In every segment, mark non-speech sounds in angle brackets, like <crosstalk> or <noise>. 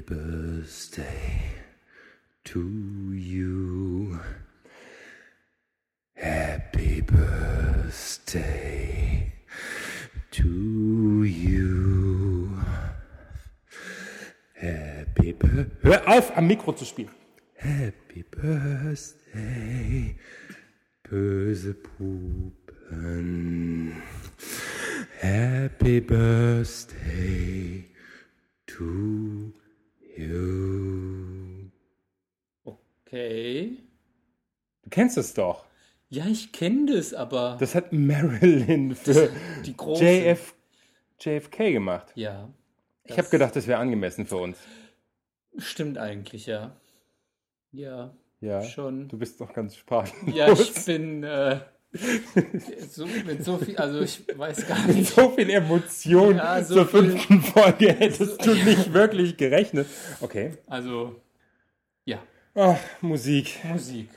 Happy birthday to you. Happy birthday to you. Happy birthday. Hör auf, am Mikro zu spielen. Happy Birthday, böse Pupen. Happy Birthday to you. Okay. Du kennst es doch. Ja, ich kenne das, aber Das hat Marilyn für die große. JF, JFK gemacht. Ja. Ich habe gedacht, das wäre angemessen für uns. Stimmt eigentlich, ja. Ja, Ja, schon. du bist doch ganz sprachlos. Ja, ich bin äh, so, mit so viel, also ich weiß gar <laughs> nicht. so viel Emotion Ja, so zur viel- fünften Folge hättest du <laughs> nicht wirklich gerechnet. Okay. Also, ja, Ach, Musik. Musik.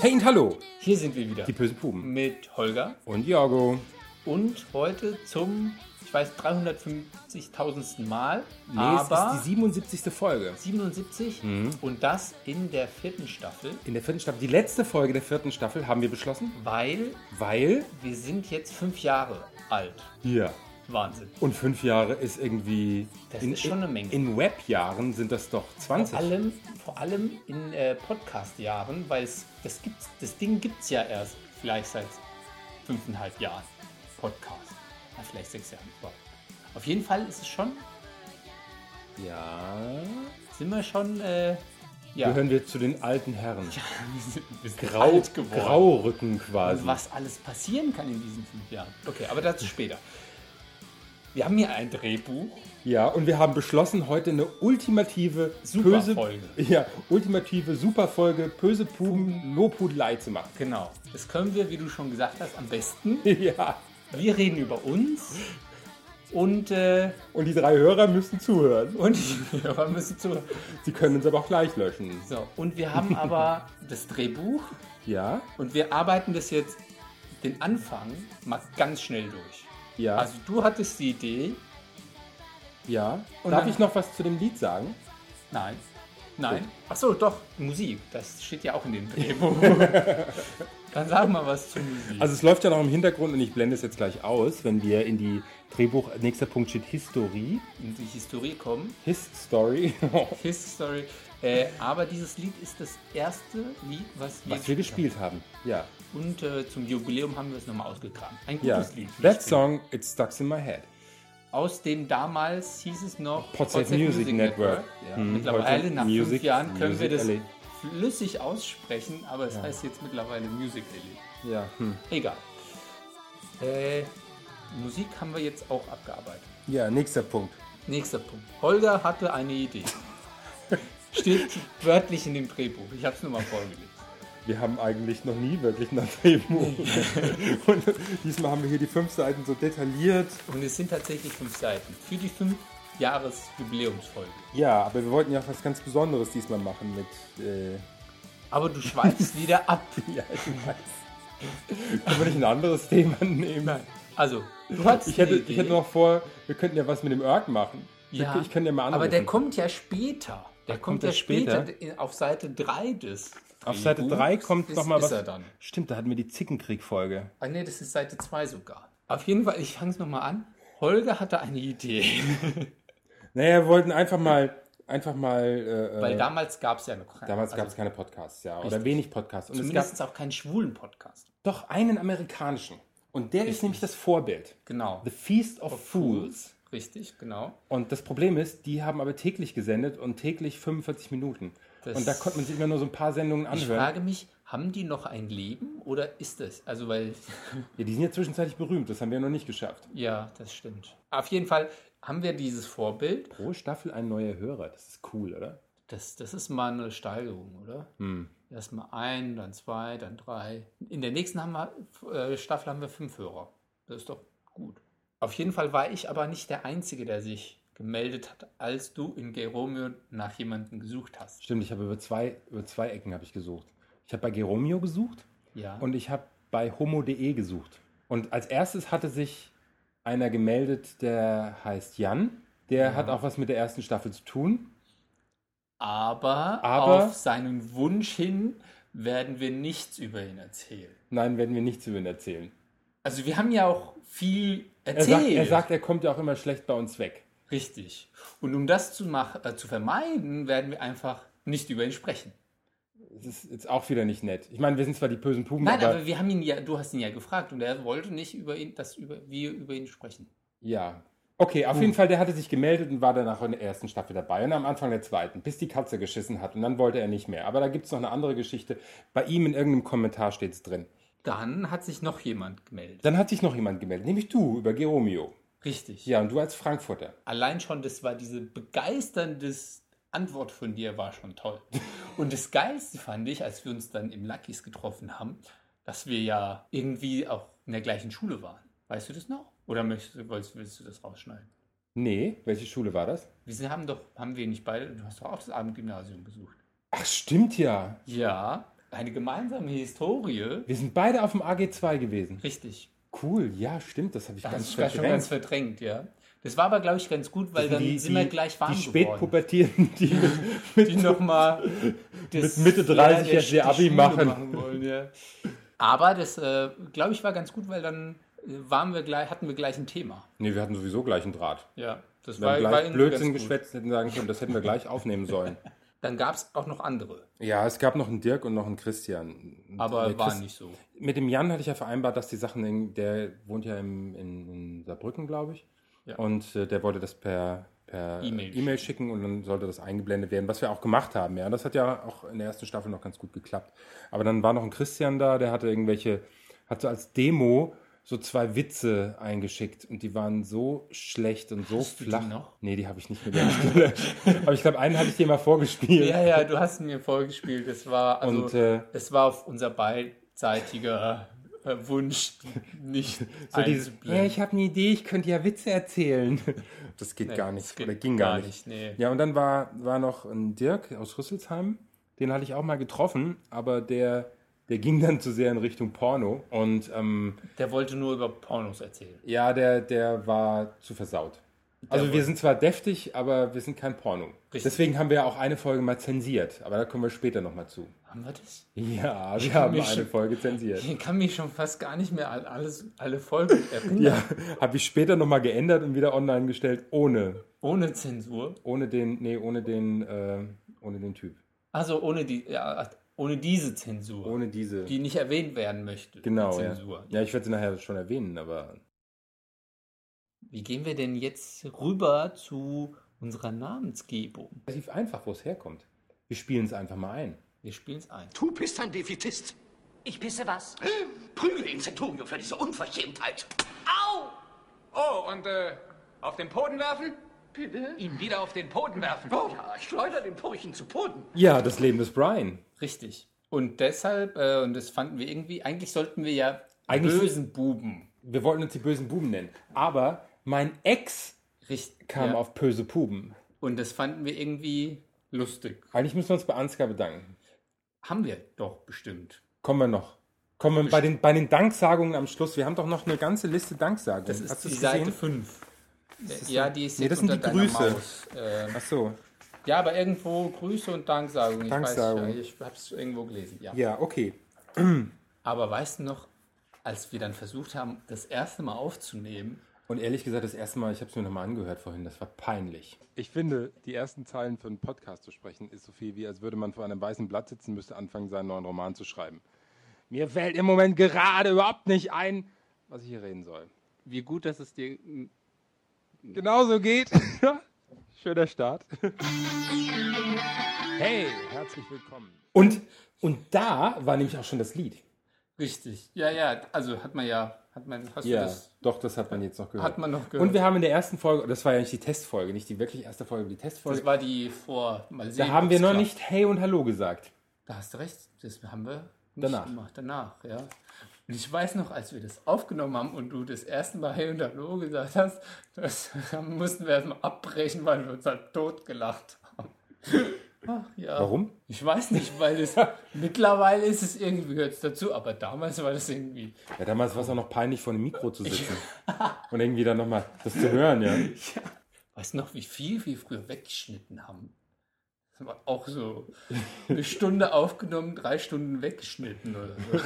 Hey und hallo, Hier sind wir wieder die bösen Puben. mit Holger Und Jorgo. und heute zum, ich weiß, 350.000. Mal, Nee, aber es ist die 77. Folge. 77 und das in der vierten Staffel, In der vierten Staffel, die letzte Folge der vierten Staffel haben wir beschlossen, weil weil wir sind jetzt fünf Jahre alt. ja. Wahnsinn. Und fünf Jahre ist irgendwie. Das in, ist schon eine Menge. In Webjahren sind das doch 20. Vor allem, vor allem in äh, Podcast-Jahren, weil es, das, gibt's, das Ding gibt es ja erst vielleicht seit fünfeinhalb Jahren. Podcast. Ja, vielleicht sechs Jahren. Aber auf jeden Fall ist es schon, Ja. sind wir schon, äh, ja, Gehören wir zu den alten Herren. <laughs> wir sind, wir sind Grau, alt geworden. Graurücken quasi. Und was alles passieren kann in diesen fünf Jahren. Okay, aber dazu später. Wir haben hier ein Drehbuch. Ja, und wir haben beschlossen, heute eine ultimative Super böse, Folge. Ja, ultimative Superfolge Böse Puben Lobhudelei zu machen. Genau. Das können wir, wie du schon gesagt hast, am besten. <laughs> Ja. Wir reden über uns. Und, äh, Und die drei Hörer müssen zuhören. und die <laughs> Hörer müssen zu. Sie können uns aber auch gleich löschen. So, und wir haben aber <laughs> das Drehbuch Ja, und wir arbeiten das jetzt den Anfang mal ganz schnell durch. ja, Also du hattest die Idee. Ja. Und Darf dann- ich noch was zu dem Lied sagen? Nein. Nein. Ach so, doch, Musik. Das steht ja auch in dem Drehbuch. <laughs> Dann sag mal was zur Musik. Also es läuft ja noch im Hintergrund und ich blende es jetzt gleich aus, wenn wir in die Drehbuch, nächster Punkt steht Historie, in die Historie kommen. His Story, <laughs> His Story. Äh, aber dieses Lied ist das erste Lied, was wir, was wir gespielt haben. Ja, haben. Und äh, zum Jubiläum haben wir es nochmal ausgegraben. Ein ja. gutes Lied. wie That finde. song, it stuck in my head. Aus dem damals hieß es noch Podsafe Music Network. Ja, Hm, mittlerweile nach Music- fünf Jahren können wir das Music flüssig aussprechen, aber es heißt jetzt mittlerweile Music LA. Ja, hm. Egal. Äh, Musik haben wir jetzt auch abgearbeitet. ja, nächster Punkt. Nächster Punkt. Holger hatte eine Idee. <laughs> Steht wörtlich in dem Drehbuch. Ich habe es nur mal vorgelesen. Wir haben eigentlich noch nie wirklich nach Drehbuch. <laughs> und diesmal haben wir hier die fünf Seiten so detailliert. Und es sind tatsächlich fünf Seiten. Für die fünf Jahres-Jubiläumsfolge. Ja, aber wir wollten ja auch was ganz Besonderes diesmal machen mit. Äh, Aber du schweifst wieder ab. <laughs> ja, ich weiß. Können wir nicht ein anderes Thema nehmen? Also, du hattest Ich hätte, Idee. ich hätte noch vor, wir könnten ja was mit dem Örg machen. Ja, ich, ich könnte ja mal anrufen. aber der kommt ja später. Der Ach, kommt, kommt ja später? später, auf Seite 3 des Auf Seite Drehbuchs 3 kommt ist, noch mal ist was. er dann. Stimmt, da hatten wir die Zickenkrieg-Folge. Ah nee, das ist Seite 2 sogar. Auf jeden Fall, ich fange es nochmal an. Holger hatte eine Idee. <laughs> Naja, wir wollten einfach mal, einfach mal. Äh, Weil äh, damals gab es ja noch keinen. damals gab es also keine Podcasts, ja. Oder Richtig. wenig Podcasts. Und es gab Zumindest auch keinen schwulen Podcast. doch einen amerikanischen. Und der ist nämlich das Vorbild. Genau. The Feast of Fools. Richtig, genau. Und das Problem ist, die haben aber täglich gesendet und täglich 45 Minuten. Das- und da konnte man sich immer nur so ein paar Sendungen Ich anhören. frage mich, haben die noch ein Leben oder ist das? Also, weil, <laughs> Ja, die sind ja zwischenzeitlich berühmt, das haben wir noch nicht geschafft. ja, das stimmt. Auf jeden Fall haben wir dieses Vorbild. Pro Staffel ein neuer Hörer, das ist cool, oder? Das, das ist mal eine Steigerung, oder? Hm. Erstmal ein, dann zwei, dann drei. In der nächsten haben wir, äh, Staffel haben wir fünf Hörer. Das ist doch gut. Auf jeden Fall war ich aber nicht der Einzige, der sich gemeldet hat, als du in Geromeo nach jemandem gesucht hast. Stimmt, ich habe über zwei, über zwei Ecken habe ich gesucht. Ich habe bei Geromeo gesucht Ja. und ich habe bei homo.de gesucht. Und als erstes hatte sich einer gemeldet, der heißt Jan. Der hat auch was mit der ersten Staffel zu tun. aber, Aber- auf seinen Wunsch hin werden wir nichts über ihn erzählen. Nein, werden wir nichts über ihn erzählen. Also wir haben ja auch viel Er erzählt. sagt, er sagt, er kommt ja auch immer schlecht bei uns weg. Richtig. Und um das zu, mach, äh, zu vermeiden, werden wir einfach nicht über ihn sprechen. Das ist jetzt auch wieder nicht nett. Ich meine, wir sind zwar die bösen Puben, Nein, aber, aber, wir haben ihn ja, du hast ihn ja gefragt und er wollte nicht über ihn, dass über, wir über ihn sprechen. ja. Okay, auf jeden Fall, der hatte sich gemeldet und war danach in der ersten Staffel dabei und am Anfang der zweiten, bis die Katze geschissen hat und dann wollte er nicht mehr. Aber da gibt es noch eine andere Geschichte. Bei ihm in irgendeinem Kommentar steht es drin. Dann hat sich noch jemand gemeldet. Dann hat sich noch jemand gemeldet, nämlich du über Geromeo. Richtig. Ja, und du als Frankfurter. Allein schon, das war diese begeisternde Antwort von dir, war schon toll. <laughs> Und das Geilste fand ich, als wir uns dann im Luckys getroffen haben, dass wir ja irgendwie auch in der gleichen Schule waren. Weißt du das noch? Oder möchtest, du- willst, willst du das rausschneiden? Nee, welche Schule war das? Wir haben doch, haben wir nicht beide, du hast doch auch das Abendgymnasium besucht. Ach, stimmt ja. Ja, eine gemeinsame Historie. Wir sind beide auf dem AG2 gewesen. Richtig. Cool, ja, stimmt, das habe ich Das ganz ist schon verdrängt. ganz verdrängt, ja. Das war aber, glaube ich, ganz gut, weil dann die, sind die, wir gleich warm Die geworden. Spätpubertierten, die <laughs> mit, die nochmal Mit Mitte 30 jetzt ihr Abi machen. wollen. Ja. Aber das, äh, glaube ich, war ganz gut, weil dann äh, waren wir gleich, hatten wir gleich ein Thema. Nee, wir hatten sowieso gleich einen Draht. Ja, das Wir war, haben war gleich irgendwie Blödsinn geschwätzt, hätten sagen können, das hätten wir gleich aufnehmen sollen. <laughs> Dann gab es auch noch andere, Ja, es gab noch einen Dirk und noch einen Christian. Aber der war nicht so. Mit dem Jan hatte ich ja vereinbart, dass die Sachen, in, der wohnt ja im, in, in Saarbrücken, glaube ich. Ja. Und äh, der wollte das per per E-Mail E-Mail schicken und dann sollte das eingeblendet werden, was wir auch gemacht haben. Ja, das hat ja auch in der ersten Staffel noch ganz gut geklappt. Aber dann war noch ein Christian da, der hatte irgendwelche, hat so als Demo so zwei Witze eingeschickt und die waren so schlecht und so Hast du die flach. noch? Nee, die habe ich nicht mehr gelöscht. <laughs> Aber ich glaube, einen habe ich dir mal vorgespielt. Ja, ja, du hast mir vorgespielt. Es war, also, Und, äh, es war auf unser beidseitiger äh, Wunsch, nicht <laughs> So dieses, ja, ich habe eine Idee, ich könnte ja Witze erzählen. <laughs> Das geht Nee, gar nicht. Oder ging gar, nicht. nee. Ja, und dann war, war noch ein Dirk aus Rüsselsheim. Den hatte ich auch mal getroffen, aber der, der ging dann zu sehr in Richtung Porno. Und ähm, Der wollte nur über Pornos erzählen. ja, der, der war zu versaut. Also wir sind zwar deftig, aber wir sind kein Porno. Richtig. Deswegen haben wir auch eine Folge mal zensiert. Aber da kommen wir später nochmal zu. Haben wir das? Ja, wir haben eine schon- Folge zensiert. Ich kann mich schon fast gar nicht mehr an alles, alle Folgen erinnern. Ja, habe ich später nochmal geändert und wieder online gestellt, ohne Ohne Zensur. Ohne den, nee, ohne den, äh, ohne den Typ. Also ohne die, ja, ohne diese Zensur. Ohne diese. die nicht erwähnt werden möchte. genau, die ja. Zensur. Ja, ich werde sie nachher schon erwähnen, aber Wie gehen wir denn jetzt rüber zu unserer Namensgebung? relativ einfach, wo es herkommt. Wir spielen es einfach mal ein. Wir spielen es ein. Du bist ein Defitist. Ich pisse was? Prügel ihn, Centurio, für diese Unverschämtheit. Au! Oh, und äh, auf den Boden werfen? Bitte? Ihn wieder auf den Boden werfen. Oh ja, ich schleudere den Purchen zu Boden. Ja, das Leben des Brian. Richtig. Und deshalb, äh, und das fanden wir irgendwie, eigentlich sollten wir ja Eigentlich- bösen Buben. Wir wollten uns die bösen Buben nennen. Aber mein Ex Richtig. kam ja. auf böse Puben. Und das fanden wir irgendwie lustig. Eigentlich müssen wir uns bei Ansgar bedanken. Haben wir doch bestimmt. Kommen wir noch. Kommen wir bei den, bei den Danksagungen am Schluss. Wir haben doch noch eine ganze Liste Danksagungen. Das ist Hast die Seite gesehen? 5. Ja, die ist Nee, das sind die Grüße. Maus. Äh, Ach so. Ja, aber irgendwo Grüße und Danksagungen. Ich Danksagung. weiß, ja, ich habe es irgendwo gelesen. Ja. Ja, okay. Aber weißt du noch, als wir dann versucht haben, das erste Mal aufzunehmen, Und ehrlich gesagt, das erste Mal, ich habe es mir nochmal angehört vorhin, das war peinlich. Ich finde, die ersten Zeilen für einen Podcast zu sprechen, ist so viel wie, als würde man vor einem weißen Blatt sitzen, müsste anfangen, seinen neuen Roman zu schreiben. Mir fällt im Moment gerade überhaupt nicht ein, was ich hier reden soll. wie gut, dass es dir Genauso geht. <laughs> Schöner Start. hey, herzlich willkommen. Und, und da war nämlich auch schon das Lied. richtig. Ja, ja, also hat man ja, hat man, hast du Ja, das? doch, das hat man jetzt noch gehört. Hat man noch gehört. Und wir haben in der ersten Folge, das war ja nicht die Testfolge, nicht die wirklich erste Folge, die Testfolge. Das war die vor, mal sehen. Da haben wir noch klappt. nicht Hey und Hallo gesagt. Da hast du recht, das haben wir nicht Danach. gemacht. Danach, ja. Und ich weiß noch, als wir das aufgenommen haben und du das erste Mal Hey und Hallo gesagt hast, das, mussten wir erstmal abbrechen, weil wir uns halt tot gelacht haben. Ach ja. Warum? Ich weiß nicht, weil es mittlerweile ist es irgendwie gehört es dazu, aber damals war das irgendwie. Ja, damals war es auch noch peinlich, vor einem Mikro zu sitzen. Und irgendwie dann nochmal das zu hören, ja. Weißt du noch, wie viel wir früher weggeschnitten haben? Das war auch so eine Stunde aufgenommen, drei Stunden weggeschnitten oder so.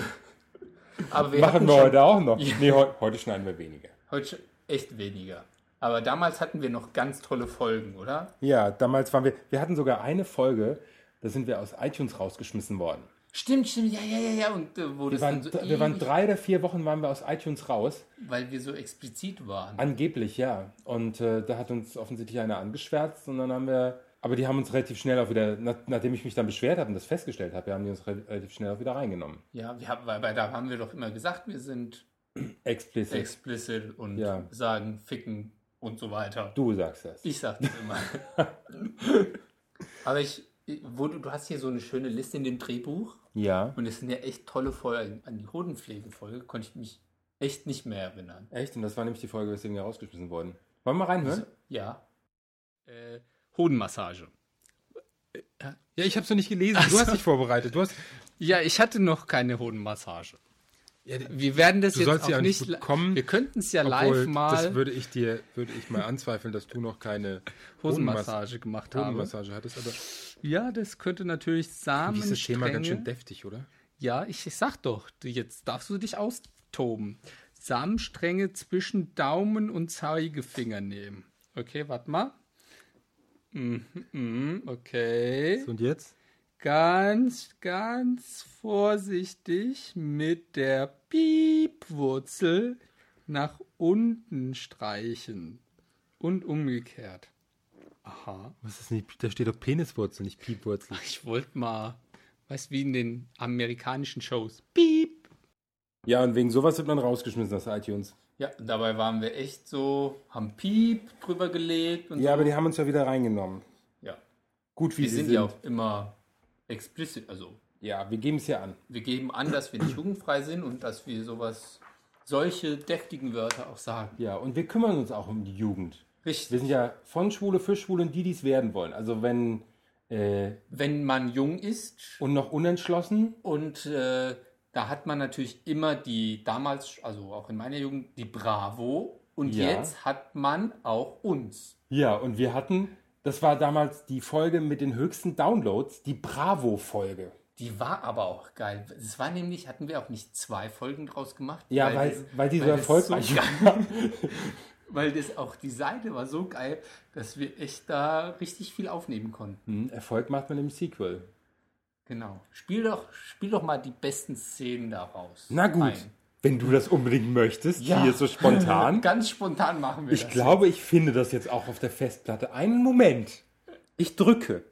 Aber wir Machen wir schon- heute auch noch. <laughs> Ja. Nee, heu heute schneiden wir weniger. Heute schon echt weniger. Aber damals hatten wir noch ganz tolle Folgen, oder? Ja, damals waren wir, wir hatten sogar eine Folge, da sind wir aus iTunes rausgeschmissen worden. Stimmt, stimmt, ja, ja, ja, ja. Und äh, wo Wir das waren, dann so wir waren drei oder vier Wochen waren wir aus iTunes raus. weil wir so explizit waren. Angeblich, ja. Und äh, da hat uns offensichtlich einer angeschwärzt und dann haben wir, aber die haben uns relativ schnell auch wieder, nach, nachdem ich mich dann beschwert habe und das festgestellt habe, haben die uns re relativ schnell auch wieder reingenommen. ja, wir haben, weil, weil da haben wir doch immer gesagt, wir sind <clears throat> Explicit. explicit und Ja. sagen ficken und so weiter. du sagst das. Ich sag das immer. <laughs> Aber ich, wo du, du hast hier so eine schöne Liste in dem Drehbuch ja. und es sind ja echt tolle Folgen. An die Hodenpflegefolge konnte ich mich echt nicht mehr erinnern. Echt? Und das war nämlich die Folge, weswegen wir rausgeschmissen wurden. Wollen wir mal reinhören? Ja. Äh, Hodenmassage. Ja, ich habe es noch nicht gelesen. Ach Du hast dich vorbereitet. Du hast, Ja, ich hatte noch keine Hodenmassage. Wir werden das jetzt auch auch nicht bekommen, wir könnten es ja live mal Das würde ich dir, würde ich mal anzweifeln, dass du noch keine <laughs> Hodenmassage gemacht haben. Hodenmassage hattest. Aber Ja, das könnte natürlich Samenstränge. dieses Thema ganz schön deftig, oder? Ja, ich, ich sag doch, jetzt darfst du dich austoben. Samenstränge zwischen Daumen und Zeigefinger nehmen. Okay, warte mal. Mhm, mhm, okay. Und jetzt? Ganz, ganz vorsichtig mit der Piepwurzel nach unten streichen. Und umgekehrt. Aha. Was ist nicht? Da steht doch Peniswurzel, nicht Piepwurzel. Ich wollte mal, weißt wie in den amerikanischen Shows. Piep. Ja, und wegen sowas wird man rausgeschmissen aus iTunes. Ja, dabei waren wir echt so, haben Piep drüber gelegt und Ja, so. aber die haben uns ja wieder reingenommen. ja. Gut, wie Wir sie sind sind. ja auch immer explicit, also Ja, wir geben es ja an. wir geben an, dass wir nicht jugendfrei sind und dass wir sowas, solche deftigen Wörter auch sagen. Ja, und wir kümmern uns auch um die Jugend. Richtig. Wir sind ja von Schwule für Schwule und die, die es werden wollen. Also wenn äh, Wenn man jung ist und noch unentschlossen, und äh, da hat man natürlich immer die damals, also auch in meiner Jugend, die Bravo und Ja. jetzt hat man auch uns. Ja, und wir hatten, das war damals die Folge mit den höchsten Downloads, die Bravo-Folge. Die war aber auch geil. Es war nämlich, hatten wir auch nicht zwei Folgen draus gemacht. Ja, weil, das- weil die so erfolgreich so war. <laughs> Weil das auch die Seite war so geil, dass wir echt da richtig viel aufnehmen konnten. Hm, Erfolg macht man im Sequel. Genau. Spiel doch, spiel doch mal die besten Szenen daraus. Na gut, ein. wenn du das unbedingt möchtest, Ja. hier so spontan. <laughs> Ganz spontan machen wir Ich das. glaube, ich finde das jetzt auch auf der Festplatte. Einen Moment. Ich drücke.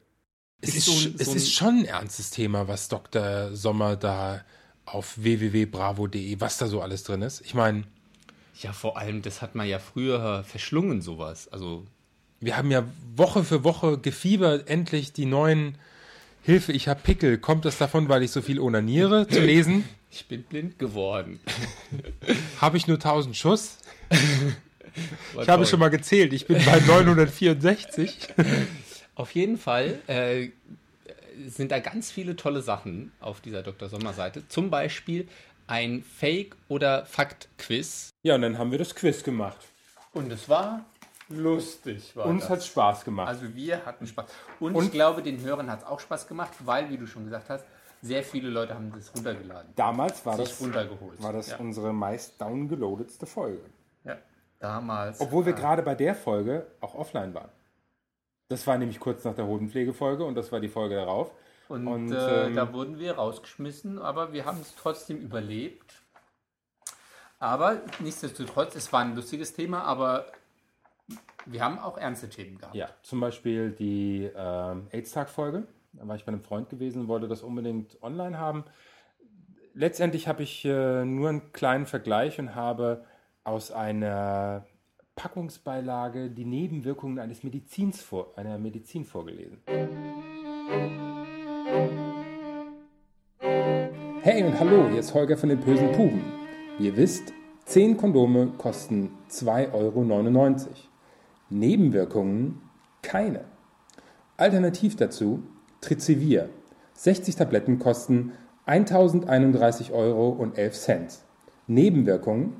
Es ist, so ein- sch- es so ist schon ein ernstes Thema, was Dr. Sommer da auf www.bravo.de, was da so alles drin ist. Ich meine, Ja, vor allem, das hat man ja früher verschlungen, sowas. Also, wir haben ja Woche für Woche gefiebert, endlich die neuen Hilfe, ich habe Pickel. Kommt das davon, weil ich so viel onaniere zu lesen? ich bin blind geworden. Habe ich nur 1000 Schuss? Ich habe schon mal gezählt, ich bin bei 964. Auf jeden Fall äh, sind da ganz viele tolle Sachen auf dieser Dr. Sommer-Seite. Zum Beispiel ein Fake- oder Fakt-Quiz. Ja, und dann haben wir das Quiz gemacht. Und es war lustig. War Uns das. hat Spaß gemacht. Also wir hatten Spaß. Und, Und- ich glaube, den Hörern hat es auch Spaß gemacht, weil, wie du schon gesagt hast, sehr viele Leute haben das runtergeladen. Damals war das, runtergeholt. war das ja. unsere meist downgeloadetste Folge. ja. Damals. Obwohl wir gerade bei der Folge auch offline waren. Das war nämlich kurz nach der Hodenpflegefolge und das war die Folge darauf. Und, Und, äh, ähm, da wurden wir rausgeschmissen, aber wir haben es trotzdem überlebt. Aber nichtsdestotrotz, es war ein lustiges Thema, aber wir haben auch ernste Themen gehabt. Ja, zum Beispiel die ähm, AIDS-Tag-Folge. Da war ich bei einem Freund gewesen und wollte das unbedingt online haben. Letztendlich habe ich äh, nur einen kleinen Vergleich und habe aus einer Packungsbeilage die Nebenwirkungen eines Medizins vor, einer Medizin vorgelesen. Hey und hallo, hier ist Holger von den bösen Puben. Wie ihr wisst, 10 Kondome kosten 2,99 Euro. Nebenwirkungen keine. Alternativ dazu Trizivir. 60 Tabletten kosten 1031,11 Euro. Nebenwirkungen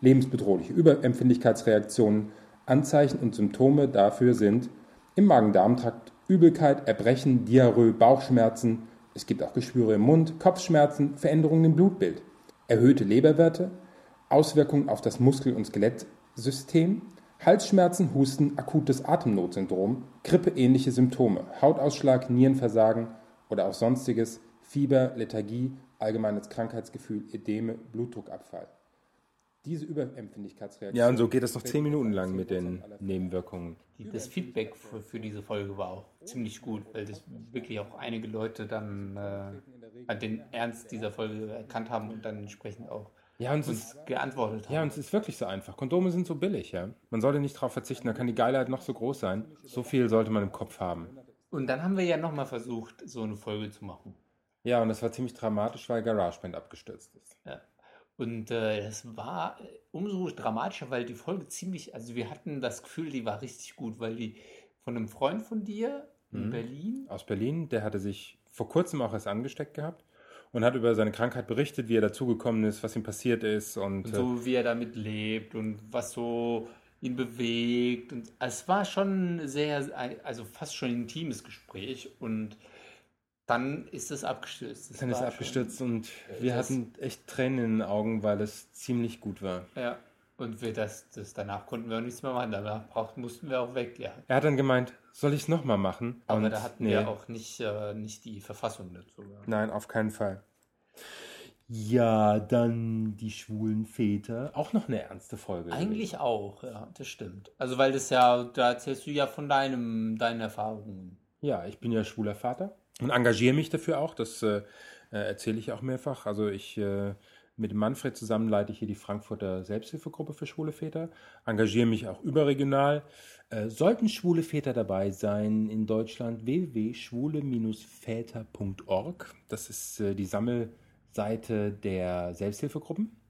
lebensbedrohliche Überempfindlichkeitsreaktionen, Anzeichen und Symptome dafür sind im Magen-Darm-Trakt Übelkeit, Erbrechen, Diarrhoe, Bauchschmerzen, es gibt auch Geschwüre im Mund, Kopfschmerzen, Veränderungen im Blutbild, erhöhte Leberwerte, Auswirkungen auf das Muskel- und Skelettsystem, Halsschmerzen, Husten, akutes Atemnotsyndrom, grippeähnliche Symptome, Hautausschlag, Nierenversagen oder auch sonstiges, Fieber, Lethargie, allgemeines Krankheitsgefühl, Ödeme, Blutdruckabfall. Diese Überempfindlichkeitsreaktion. Ja, und so geht es noch zehn Minuten lang mit den Nebenwirkungen. Das Feedback für, für diese Folge war auch ziemlich gut, weil das wirklich auch einige Leute dann äh, den Ernst dieser Folge erkannt haben und dann entsprechend auch Ja, und es uns ist, geantwortet haben. ja, und es ist wirklich so einfach. Kondome sind so billig, ja. Man sollte nicht darauf verzichten, da kann die Geilheit noch so groß sein. So viel sollte man im Kopf haben. Und dann haben wir ja nochmal versucht, so eine Folge zu machen. Ja, und das war ziemlich dramatisch, weil GarageBand abgestürzt ist. Ja. Und äh, das war umso dramatischer, weil die Folge ziemlich, also wir hatten das Gefühl, die war richtig gut, weil die von einem Freund von dir in Mhm. Berlin, Aus Berlin, der hatte sich vor kurzem auch erst angesteckt gehabt und hat über seine Krankheit berichtet, wie er dazugekommen ist, was ihm passiert ist und, und äh, so wie er damit lebt und was so ihn bewegt. Und es war schon sehr, also fast schon ein intimes Gespräch und dann ist es abgestürzt. Das dann ist er abgestürzt und äh, wir hatten echt Tränen in den Augen, weil es ziemlich gut war. Ja. Und wir das, das danach konnten wir auch nichts mehr machen. Danach braucht, mussten wir auch weg, ja. Er hat dann gemeint, soll ich es nochmal machen? Aber Und da hatten nee, wir auch nicht, äh, nicht die Verfassung dazu. Ja. Nein, auf keinen Fall. Ja, dann die schwulen Väter. Auch noch eine ernste Folge. Eigentlich auch, ja, das stimmt. Also weil das ja, da erzählst du ja von deinem, deinen Erfahrungen. Ja, ich bin ja schwuler Vater und engagiere mich dafür auch. Das äh, äh, erzähle ich auch mehrfach. Also ich äh, mit Manfred zusammen leite ich hier die Frankfurter Selbsthilfegruppe für schwule Väter, engagiere mich auch überregional. Äh, sollten schwule Väter dabei sein in Deutschland www.schwule-väter.org. Das ist äh, die Sammelseite der Selbsthilfegruppen.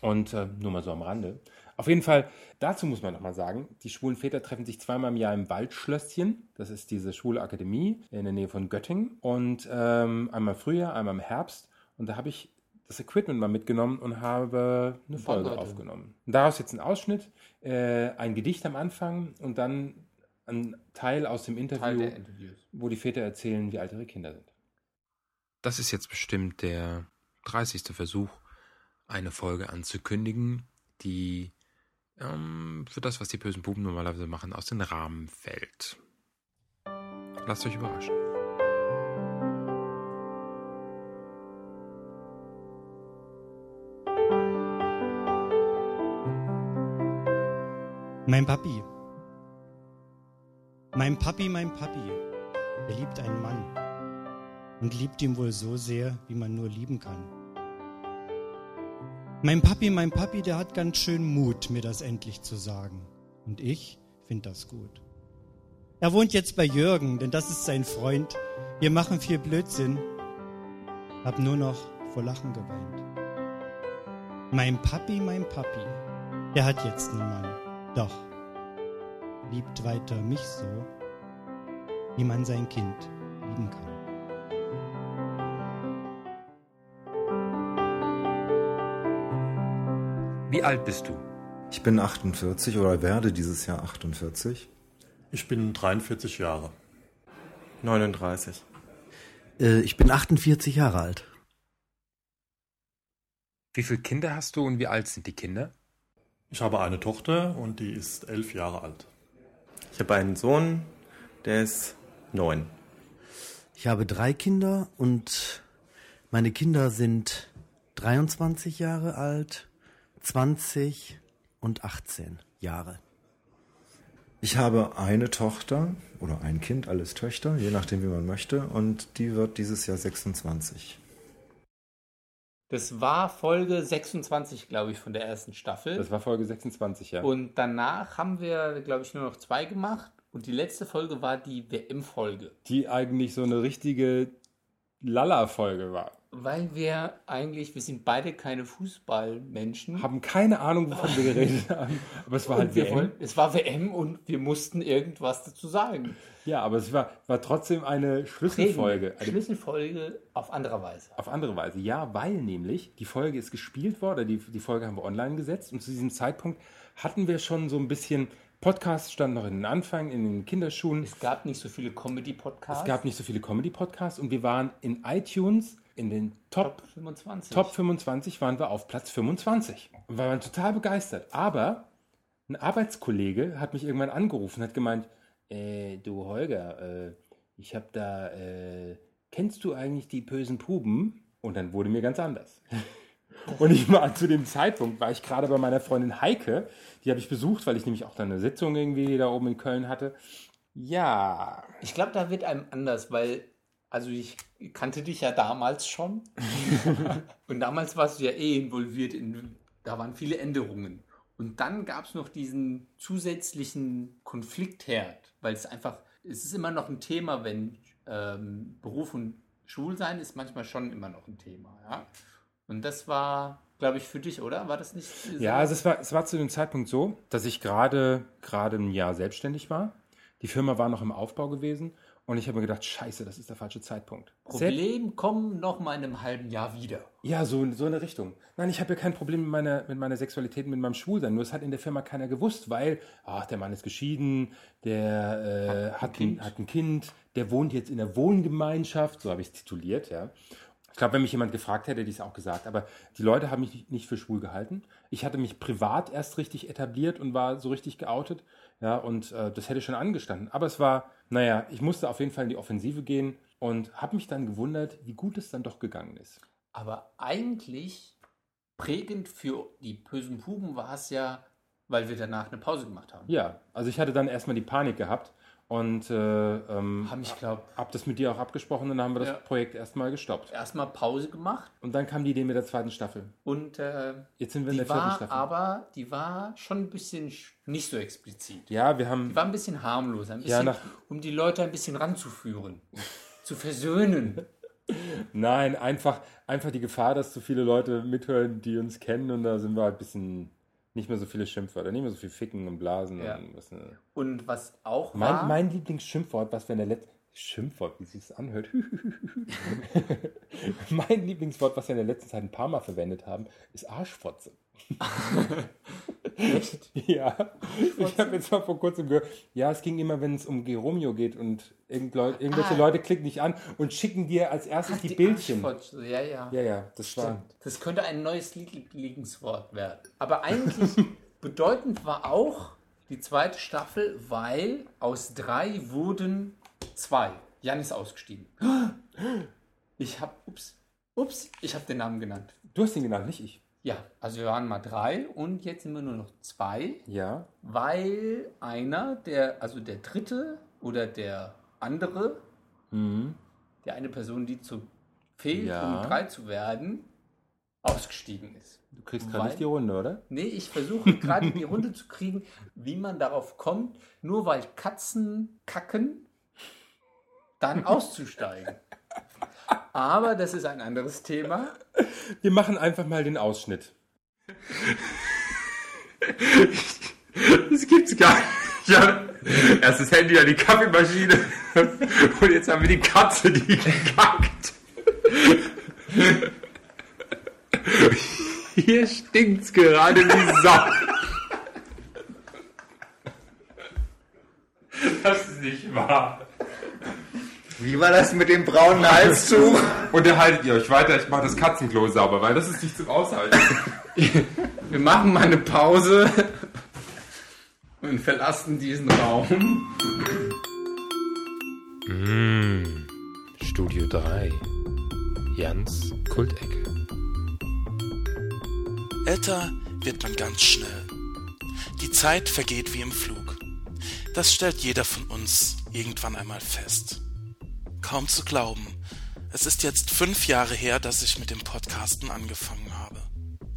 Und äh, nur mal so am Rande. Auf jeden Fall, dazu muss man nochmal sagen, die schwulen Väter treffen sich zweimal im Jahr im Waldschlösschen. Das ist diese schwule Akademie in der Nähe von Göttingen. Und ähm, einmal im Frühjahr, einmal im Herbst. Und da habe ich das Equipment mal mitgenommen und habe eine Folge Leute. aufgenommen. Und daraus jetzt ein Ausschnitt, äh, ein Gedicht am Anfang und dann ein Teil aus dem Interview, Teil der Interviews. wo die Väter erzählen, wie alt ihre Kinder sind. Das ist jetzt bestimmt der 30. Versuch, eine Folge anzukündigen, die ähm, für das, was die bösen Buben normalerweise machen, aus dem Rahmen fällt. Lasst euch überraschen. Mein Papi. Mein Papi, mein Papi. Er liebt einen Mann. Und liebt ihn wohl so sehr, wie man nur lieben kann. Mein Papi, mein Papi, der hat ganz schön Mut, mir das endlich zu sagen. Und ich find das gut. Er wohnt jetzt bei Jürgen, denn das ist sein Freund. Wir machen viel Blödsinn. Hab nur noch vor Lachen geweint. Mein Papi, mein Papi, der hat jetzt einen Mann. Doch liebt weiter mich so, wie man sein Kind lieben kann. Wie alt bist du? Ich bin 48 oder werde dieses Jahr 48. Ich bin 43 Jahre. 39. Äh, ich bin 48 Jahre alt. Wie viele Kinder hast du und wie alt sind die Kinder? Ich habe eine Tochter und die ist elf Jahre alt. Ich habe einen Sohn, der ist neun. Ich habe drei Kinder und meine Kinder sind 23 Jahre alt, 20 und 18 Jahre. Ich habe eine Tochter oder ein Kind, alles Töchter, je nachdem wie man möchte, und die wird dieses Jahr 26. Das war Folge 26, glaube ich, von der ersten Staffel. Das war Folge 26, ja. Und danach haben wir, glaube ich, nur noch zwei gemacht. Und die letzte Folge war die WM-Folge. die eigentlich so eine richtige Lala-Folge war. Weil wir eigentlich, wir sind beide keine Fußballmenschen. Haben keine Ahnung, wovon wir geredet <laughs> haben. Aber es war Und halt WM. wollten- es war WM und wir mussten irgendwas dazu sagen. Ja, aber es war, war trotzdem eine Schlüsselfolge. Eine Schlüsselfolge auf andere Weise. Auf andere Weise, ja, weil nämlich die Folge ist gespielt worden, die, die Folge haben wir online gesetzt und zu diesem Zeitpunkt hatten wir schon so ein bisschen, Podcast stand noch in den Anfang, in den Kinderschuhen. Es gab nicht so viele Comedy-Podcasts. Es gab nicht so viele Comedy-Podcasts und wir waren in iTunes in den Top, Top 25. Top 25 waren wir auf Platz 25. Und wir waren total begeistert. Aber ein Arbeitskollege hat mich irgendwann angerufen und hat gemeint, äh, du Holger, äh, ich habe da, äh, kennst du eigentlich die bösen Puben? Und dann wurde mir ganz anders. <laughs> Und ich war zu dem Zeitpunkt, war ich gerade bei meiner Freundin Heike, die habe ich besucht, weil ich nämlich auch dann eine Sitzung irgendwie da oben in Köln hatte. Ja. Ich glaube, da wird einem anders, weil, also ich kannte dich ja damals schon. <laughs> und damals warst du ja eh involviert in, da waren viele Änderungen. Und dann gab es noch diesen zusätzlichen Konfliktherd, weil es einfach, es ist immer noch ein Thema, wenn ähm, Beruf und Schwulsein ist manchmal schon immer noch ein Thema, ja. Und das war, glaube ich, für dich, oder? War das nicht so? Ja, also es war, es war zu dem Zeitpunkt so, dass ich gerade gerade ein Jahr selbstständig war. Die Firma war noch im Aufbau gewesen und ich habe mir gedacht, scheiße, das ist der falsche Zeitpunkt. Selbst- Problem kommen noch mal in einem halben Jahr wieder. Ja, so, so in der Richtung. Nein, ich habe ja kein Problem mit meiner, mit meiner Sexualität, mit meinem Schwulsein. Nur es hat in der Firma keiner gewusst, weil, ach, der Mann ist geschieden, der äh, hat, ein, hat ein Kind, der wohnt jetzt in der Wohngemeinschaft, so habe ich es tituliert, ja. Ich glaube, wenn mich jemand gefragt hätte, hätte ich es auch gesagt. Aber die Leute haben mich nicht- nicht für schwul gehalten. Ich hatte mich privat erst richtig etabliert und war so richtig geoutet. Ja, und äh, das hätte schon angestanden. Aber es war, naja, ich musste auf jeden Fall in die Offensive gehen und habe mich dann gewundert, wie gut es dann doch gegangen ist. Aber eigentlich prägend für die bösen Puben war es ja, weil wir danach eine Pause gemacht haben. Ja, also ich hatte dann erstmal die Panik gehabt und äh, ähm, Haben, ich glaube, hab das mit dir auch abgesprochen und dann haben wir das Ja. Projekt erstmal gestoppt. erstmal Pause gemacht Und dann kam die Idee mit der zweiten Staffel. und äh, Jetzt sind wir in der vierten Staffel. aber, die war schon ein bisschen sch- nicht so explizit. ja, wir haben Die war ein bisschen harmlos, ein Ja, bisschen, nach- um die Leute ein bisschen ranzuführen, <laughs> zu versöhnen. Nein, einfach, einfach die Gefahr, dass zu viele Leute mithören, die uns kennen und da sind wir halt ein bisschen nicht mehr so viele Schimpfwörter, nicht mehr so viel Ficken und Blasen. Ja. Und was, ne. Und was auch war, mein, mein Lieblingsschimpfwort, was wir in der letzten Schimpfwort, wie sich das anhört. <laughs> mein Lieblingswort, was wir in der letzten Zeit ein paar Mal verwendet haben, ist Arschfotze. <laughs> Echt? <laughs> Ja, ich habe jetzt mal vor kurzem gehört, ja, es ging immer, wenn es um Geromeo geht und irgend Leut, irgendwelche Ah. Leute klicken dich an und schicken dir als erstes Ach, die, Bildchen. Arschfotze, Ja, ja. Ja, ja, das war. Stimmt. Das könnte ein neues Lieblingswort werden. Aber eigentlich <laughs> bedeutend war auch die zweite Staffel, weil aus drei wurden zwei. Jan ist ausgestiegen. <gasps> Ich habe, ups, ups, ich habe den Namen genannt. Du hast ihn genannt, nicht ich. Ja, also wir waren mal drei und jetzt sind wir nur noch zwei, Ja. weil einer, der, also der dritte oder der andere, Mhm. der eine Person, die zu fehlt, Ja. um drei zu werden, ausgestiegen ist. Du kriegst gerade nicht die Runde, oder? Nee, ich versuche <laughs> gerade die Runde zu kriegen, wie man darauf kommt, nur weil Katzen kacken, dann <laughs> auszusteigen. Aber das ist ein anderes Thema. Wir machen einfach mal den Ausschnitt. Das gibt's gar nicht. Ja, erst das Handy an die Kaffeemaschine und jetzt haben wir die Katze, die gekackt. Hier stinkt's gerade wie Sau. Das ist nicht wahr. Wie war das mit dem braunen Halstuch? <laughs> Unterhaltet ihr euch weiter, ich mache das Katzenklo sauber, weil das ist nicht zum Aushalten. <laughs> Wir machen mal eine Pause und verlassen diesen Raum. Mmh, Studio 3. Jans Kultecke. Älter wird man ganz schnell. Die Zeit vergeht wie im Flug. Das stellt jeder von uns irgendwann einmal fest. Kaum zu glauben. Es ist jetzt fünf Jahre her, dass ich mit dem Podcasten angefangen habe.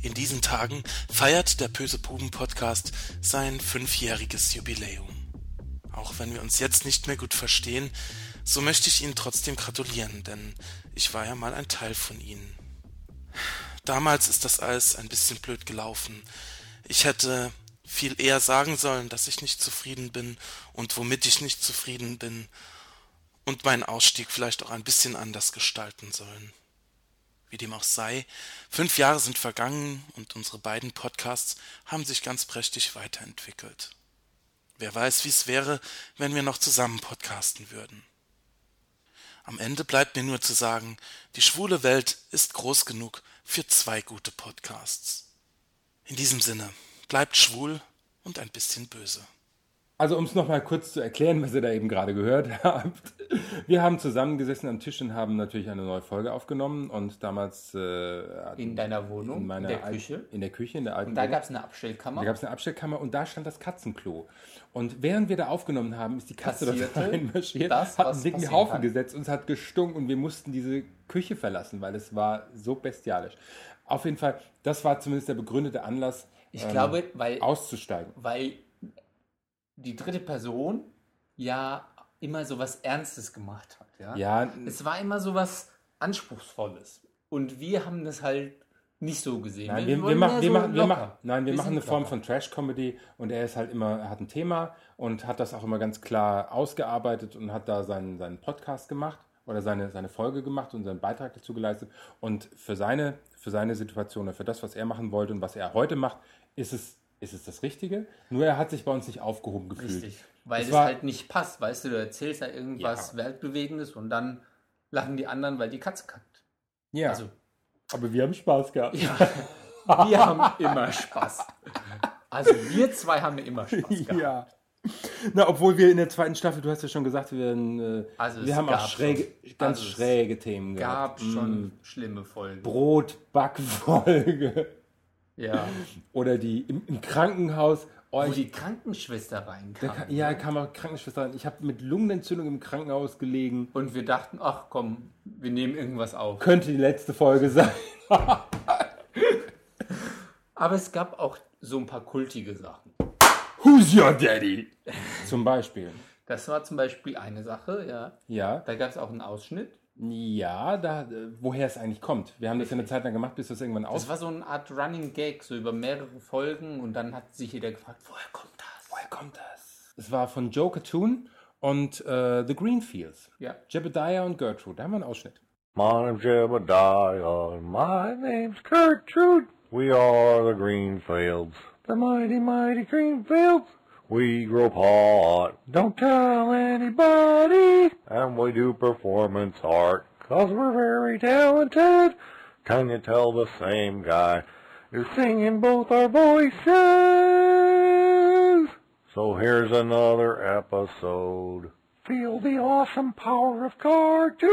In diesen Tagen feiert der Böse Buben Podcast sein fünfjähriges Jubiläum. Auch wenn wir uns jetzt nicht mehr gut verstehen, So möchte ich Ihnen trotzdem gratulieren, denn ich war ja mal ein Teil von Ihnen. Damals ist das alles ein bisschen blöd gelaufen. Ich hätte viel eher sagen sollen, dass ich nicht zufrieden bin und womit ich nicht zufrieden bin und meinen Ausstieg vielleicht auch ein bisschen anders gestalten sollen. Wie dem auch sei, fünf Jahre sind vergangen und unsere beiden Podcasts haben sich ganz prächtig weiterentwickelt. Wer weiß, wie es wäre, wenn wir noch zusammen podcasten würden. Am Ende bleibt mir nur zu sagen, die schwule Welt ist groß genug für zwei gute Podcasts. In diesem Sinne, bleibt schwul und ein bisschen böse. Also um es nochmal kurz zu erklären, was ihr da eben gerade gehört <laughs> habt. Wir haben zusammengesessen am Tisch und haben natürlich eine neue Folge aufgenommen und damals äh, In deiner Wohnung, in, meiner in der Al- Küche. in der Küche, in der alten Und da gab es eine Abstellkammer. Da gab es eine Abstellkammer und da stand das Katzenklo. Und während wir da aufgenommen haben, ist die Katze da Passierte <laughs> reinmarschiert, das, hat einen dicken Haufen kann. gesetzt und es hat gestunken und wir mussten diese Küche verlassen, weil es war so bestialisch. Auf jeden Fall, das war zumindest der begründete Anlass, Ich ähm, glaube, weil, auszusteigen. weil die dritte Person ja immer so was Ernstes gemacht hat. Ja? Ja. Es war immer so was Anspruchsvolles. Und wir haben das halt nicht so gesehen. Nein, wir, wir, wollen machen, wir, so machen, wir, machen, nein, wir, Wir machen eine Form von Trash-Comedy und er ist halt immer, er hat ein Thema und hat das auch immer ganz klar ausgearbeitet und hat da seinen, seinen Podcast gemacht oder seine, seine Folge gemacht und seinen Beitrag dazu geleistet. Und für seine, für seine Situation oder für das, was er machen wollte und was er heute macht, ist es, ist es das Richtige. Nur er hat sich bei uns nicht aufgehoben gefühlt. Richtig. Weil Es halt nicht passt. Weißt du, du erzählst ja irgendwas Weltbewegendes und dann lachen die anderen, weil die Katze kackt. Ja. Also, Aber wir haben Spaß gehabt. ja. Wir haben immer Spaß. Also wir zwei haben immer Spaß gehabt. Ja. Na, obwohl wir in der zweiten Staffel, du hast ja schon gesagt, wir, werden, äh, Also wir haben auch gab schräge, schon- ganz also es schräge Themen Gab gehabt. schon Mm. schlimme Folgen. Brotbackfolge. Ja. Oder die im, im Krankenhaus. Oh, Wo die Krankenschwester reinkam. da, ja, kam auch Krankenschwester rein. Ich habe mit Lungenentzündung im Krankenhaus gelegen. Und wir dachten, ach komm, wir nehmen irgendwas auf. Könnte die letzte Folge sein. Aber es gab auch so ein paar kultige Sachen. Who's your daddy? Zum Beispiel. Das war zum Beispiel eine Sache, ja. Ja. Da gab es auch einen Ausschnitt. Ja, da, äh, woher es eigentlich kommt. Wir haben das ja eine Zeit lang gemacht, bis das irgendwann aus. Das war so eine Art Running Gag, so über mehrere Folgen. Und dann hat sich jeder gefragt, woher kommt das? Woher kommt das? Es war von Joe Cartoon und äh, The Greenfields. Ja. Jebediah und Gertrude. Da haben wir einen Ausschnitt. My name's Jebediah, and my name's Gertrude. We are the Greenfields, the mighty, mighty Greenfields. We grow pot, don't tell anybody, and we do performance art, cause we're very talented. Can you tell the same guy is singing both our voices? So here's another episode. Feel the awesome power of cartoons.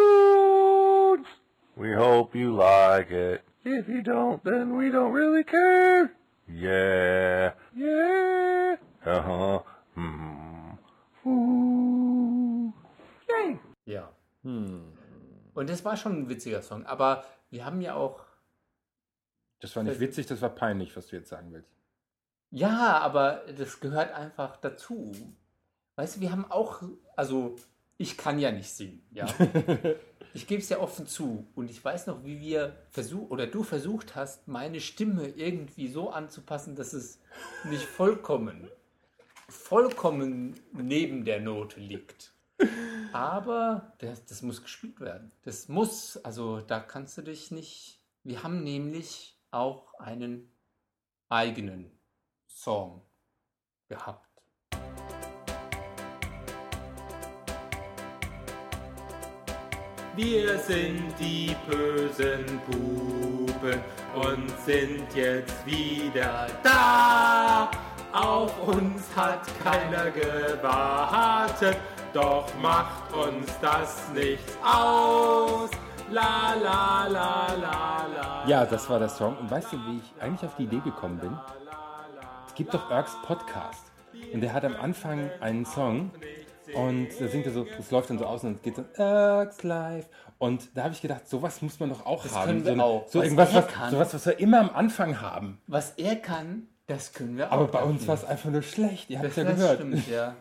We hope you like it. If you don't, then we don't really care. Yeah, yeah, uh-huh, hmm, ooh, yay. Ja. Und das war schon ein witziger Song. Aber wir haben ja auch. Das war nicht witzig, das war peinlich, was du jetzt sagen willst. Ja, aber das gehört einfach dazu. Weißt du, wir haben auch. Also, ich kann ja nicht singen, ja. <laughs> ich gebe es ja offen zu. Und ich weiß noch, wie wir versucht, oder du versucht hast, meine Stimme irgendwie so anzupassen, dass es nicht vollkommen, vollkommen neben der Note liegt. Aber das, das muss gespielt werden. Das muss, also da kannst du dich nicht. Wir haben nämlich auch einen eigenen Song gehabt. Wir sind die bösen Buben und sind jetzt wieder da. Auf uns hat keiner gewartet, doch macht uns das nichts aus. La la la la la. Ja, das war der Song. Und weißt du, wie ich eigentlich auf die Idee gekommen bin? Es gibt doch Irks Podcast. Und der hat am Anfang einen Song. Und da singt er so, es läuft dann so aus und dann geht so Irks Live. Und da habe ich gedacht, sowas muss man doch auch Das haben. können wir so, auch. so Was irgendwas, er was, kann. sowas, was wir immer am Anfang haben. Was er kann, das können wir auch. Aber bei uns war es einfach nur schlecht. Ihr habt Das, ja das gehört. stimmt, ja.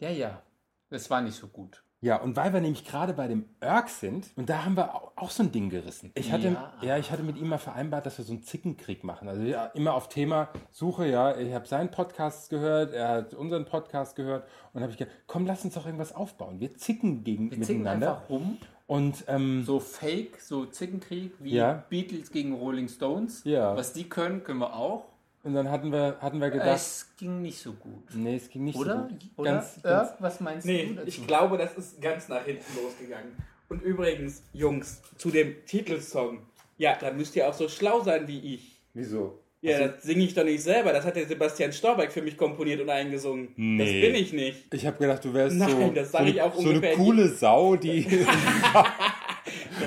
Ja, ja. Das war nicht so gut. Ja, und weil wir nämlich gerade bei dem Irk sind, und da haben wir auch, so ein Ding gerissen. Ich hatte, Ja. ja. ich hatte mit ihm mal vereinbart, dass wir so einen Zickenkrieg machen. Also ja, immer auf Thema Suche, ja, ich habe seinen Podcast gehört, er hat unseren Podcast gehört und habe ich gedacht, komm, lass uns doch irgendwas aufbauen. Wir zicken gegen Wir zicken miteinander. einfach rum. Und ähm, So Fake, so Zickenkrieg wie Ja. Beatles gegen Rolling Stones. Ja. Was die können, können wir auch. Und dann hatten wir, hatten wir gedacht. Es ging nicht so gut. Nee, es ging nicht Oder? so gut. Oder? Ganz, Irk, ganz, was meinst Nee, du dazu? ich glaube, das ist ganz nach hinten losgegangen. Und übrigens, Jungs, zu dem Titelsong. Ja, da müsst ihr auch so schlau sein wie ich. Wieso? Ja, Also- das singe ich doch nicht selber. Das hat der Sebastian Storbeck für mich komponiert und eingesungen. Das Nee. bin ich nicht. Ich habe gedacht, du wärst Nein, so, das sag so, ich eine- auch so eine coole Sau, die. <laughs> <laughs>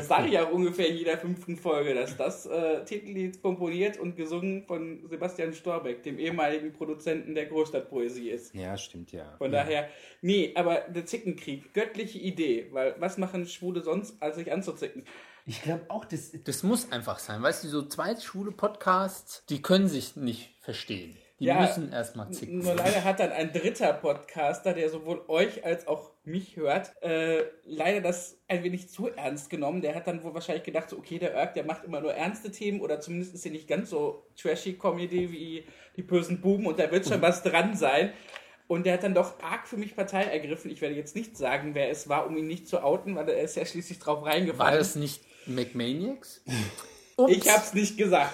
Das sage ich auch ungefähr in jeder fünften Folge, dass das äh, Titellied komponiert und gesungen von Sebastian Storbeck, dem ehemaligen Produzenten der Großstadtpoesie ist. ja, stimmt ja. Von ja. daher, nee, aber der Zickenkrieg, göttliche Idee, weil was machen Schwule sonst, als sich anzuzicken? Ich glaube auch, das, das muss einfach sein. Weißt du, so zwei schwule Podcasts, die können sich nicht verstehen. Die Ja, müssen erstmal zicken. Nur leider hat dann ein dritter Podcaster, der sowohl euch als auch mich hört, äh, leider das ein wenig zu ernst genommen. Der hat dann wohl wahrscheinlich gedacht, so, okay, der Irk, der macht immer nur ernste Themen oder zumindest ist er nicht ganz so trashy Comedy wie die bösen Buben und da wird schon <laughs> was dran sein. Und der hat dann doch arg für mich Partei ergriffen. Ich werde jetzt nicht sagen, wer es war, um ihn nicht zu outen, weil er ist ja schließlich drauf reingefallen. War das nicht McManiacs? <laughs> Ich hab's nicht gesagt.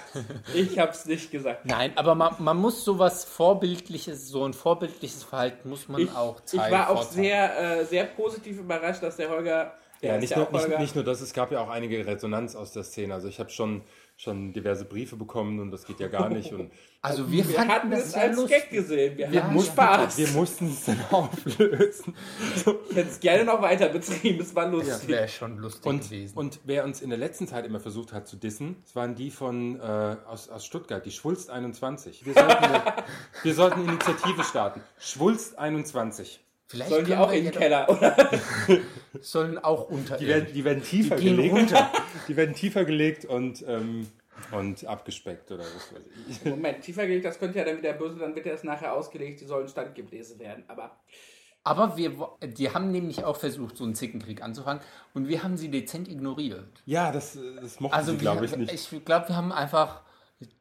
Ich hab's nicht gesagt. Nein, aber man, man muss sowas Vorbildliches, so ein vorbildliches Verhalten muss man Ich, auch ich zeigen. war auch sehr, äh, sehr positiv überrascht, dass der Holger. der Ja, ist nicht, ja nur, nicht, nicht nur das, es gab ja auch einige Resonanz aus der Szene. Also ich habe schon, schon diverse Briefe bekommen und das geht ja gar nicht. Und <laughs> Also wir, Wir hatten das es als lustig. Gag gesehen. Wir Wir hatten mussten- Spaß. wir mussten es dann <laughs> auflösen. Ich hätte es gerne noch weiter betrieben. Es war Ja, lustig. wäre schon lustig Und, gewesen. und wer uns in der letzten Zeit immer versucht hat zu dissen, das waren die von äh, aus, aus Stuttgart, die Schwulst 21. Wir sollten, eine, <laughs> wir sollten eine Initiative starten. Schwulst 21. Vielleicht Sollen die auch in den Keller, oder? <laughs> sollen auch unter Die werden, die werden tiefer Die gehen gelegt. runter. <laughs> Die werden tiefer gelegt und, ähm, und abgespeckt oder was weiß ich. <laughs> Moment, tiefer gelegt, das könnte ja dann wieder böse, dann wird das nachher ausgelegt, die sollen standgebläse werden. Aber Aber wir, die haben nämlich auch versucht, so einen Zickenkrieg anzufangen und wir haben sie dezent ignoriert. Ja, das, das mochten Also sie, glaube ich, nicht. Ich glaube, wir haben einfach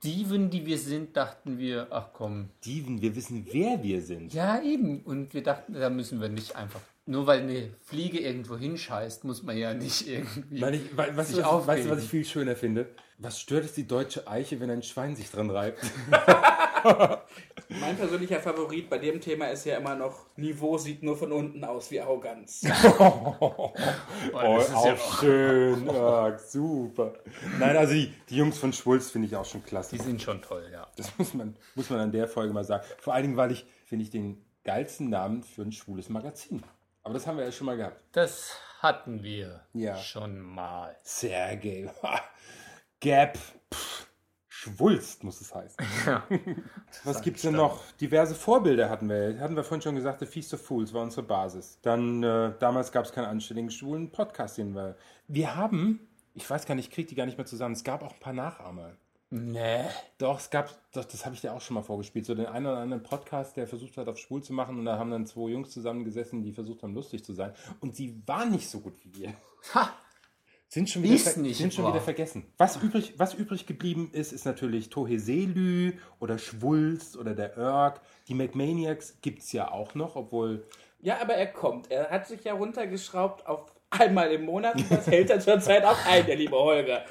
Dieven, die wir sind, dachten wir, ach komm. Dieven, wir wissen, wer wir sind. Ja, eben. Und wir dachten, da müssen wir nicht einfach. Nur weil eine Fliege irgendwo hinscheißt, muss man ja nicht irgendwie. Meine ich, we- weißt, sich du, was, weißt du, was ich viel schöner finde? Was stört es die deutsche Eiche, wenn ein Schwein sich dran reibt? <laughs> mein persönlicher Favorit bei dem Thema ist ja immer noch, Niveau sieht nur von unten aus wie Arroganz. <laughs> Oh, auch schön. Ah, super. Nein, also die, die Jungs von Schwulz finde ich auch schon klasse. Die sind schon toll, ja. Das muss man, muss man an der Folge mal sagen. Vor allen Dingen, weil ich, finde ich, den geilsten Namen für ein schwules Magazin. Aber das haben wir ja schon mal gehabt. Das hatten wir Ja. schon mal. Sergej. Ha. <laughs> Gap. Pff. Schwulst muss es heißen. <laughs> Ja. <laughs> Was gibt's denn noch? Diverse Vorbilder hatten wir. Hatten wir vorhin schon gesagt, The Feast of Fools war unsere Basis. Dann, äh, damals gab es keinen anständigen schwulen Podcast, den wir. Wir haben, ich weiß gar nicht, ich krieg die gar nicht mehr zusammen. Es gab auch ein paar Nachahmer. Nee. Doch, es gab, doch, das habe ich dir auch schon mal vorgespielt, so den einen oder anderen Podcast, der versucht hat, auf schwul zu machen und da haben dann zwei Jungs zusammengesessen, die versucht haben, lustig zu sein und sie waren nicht so gut wie wir. Ha! Sind schon wieder, ver nicht sind schon wieder vergessen. Was übrig, was übrig geblieben ist, ist natürlich Toheselü oder Schwulst oder der Irk. Die McManiacs gibt es ja auch noch, obwohl Ja, aber er kommt. Er hat sich ja runtergeschraubt auf einmal im Monat und das hält er zurzeit auch ein, der liebe Holger.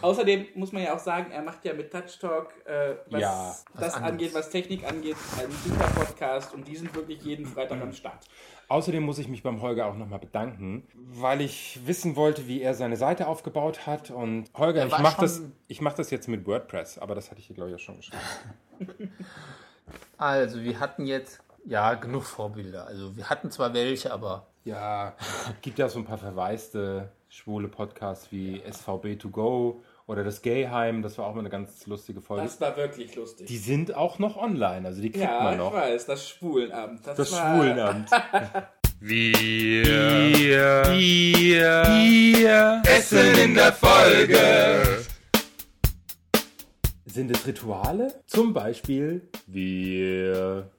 Außerdem muss man ja auch sagen, er macht ja mit Touch Talk, äh, was Ja, das angeht, was Technik angeht, einen super Podcast und die sind wirklich jeden Freitag am Start. Außerdem muss ich mich beim Holger auch nochmal bedanken, weil ich wissen wollte, wie er seine Seite aufgebaut hat. Und Holger, Er ich mache das, ich mach das jetzt mit WordPress, aber das hatte ich dir, glaube ich, auch schon geschrieben. <laughs> Also, wir hatten jetzt, ja, genug Vorbilder. Also, wir hatten zwar welche, aber. Ja, gibt ja so ein paar verwaiste schwule Podcasts wie SVB2Go oder das Gayheim, das war auch mal eine ganz lustige Folge. Das war wirklich lustig. die sind auch noch online, also die kriegt ja, man ich noch. weiß, das Schwulenabend. Das, Das war, Schwulenamt. <laughs> Wir, wir, wir, wir essen in der Folge. Sind es Rituale? Zum Beispiel, wir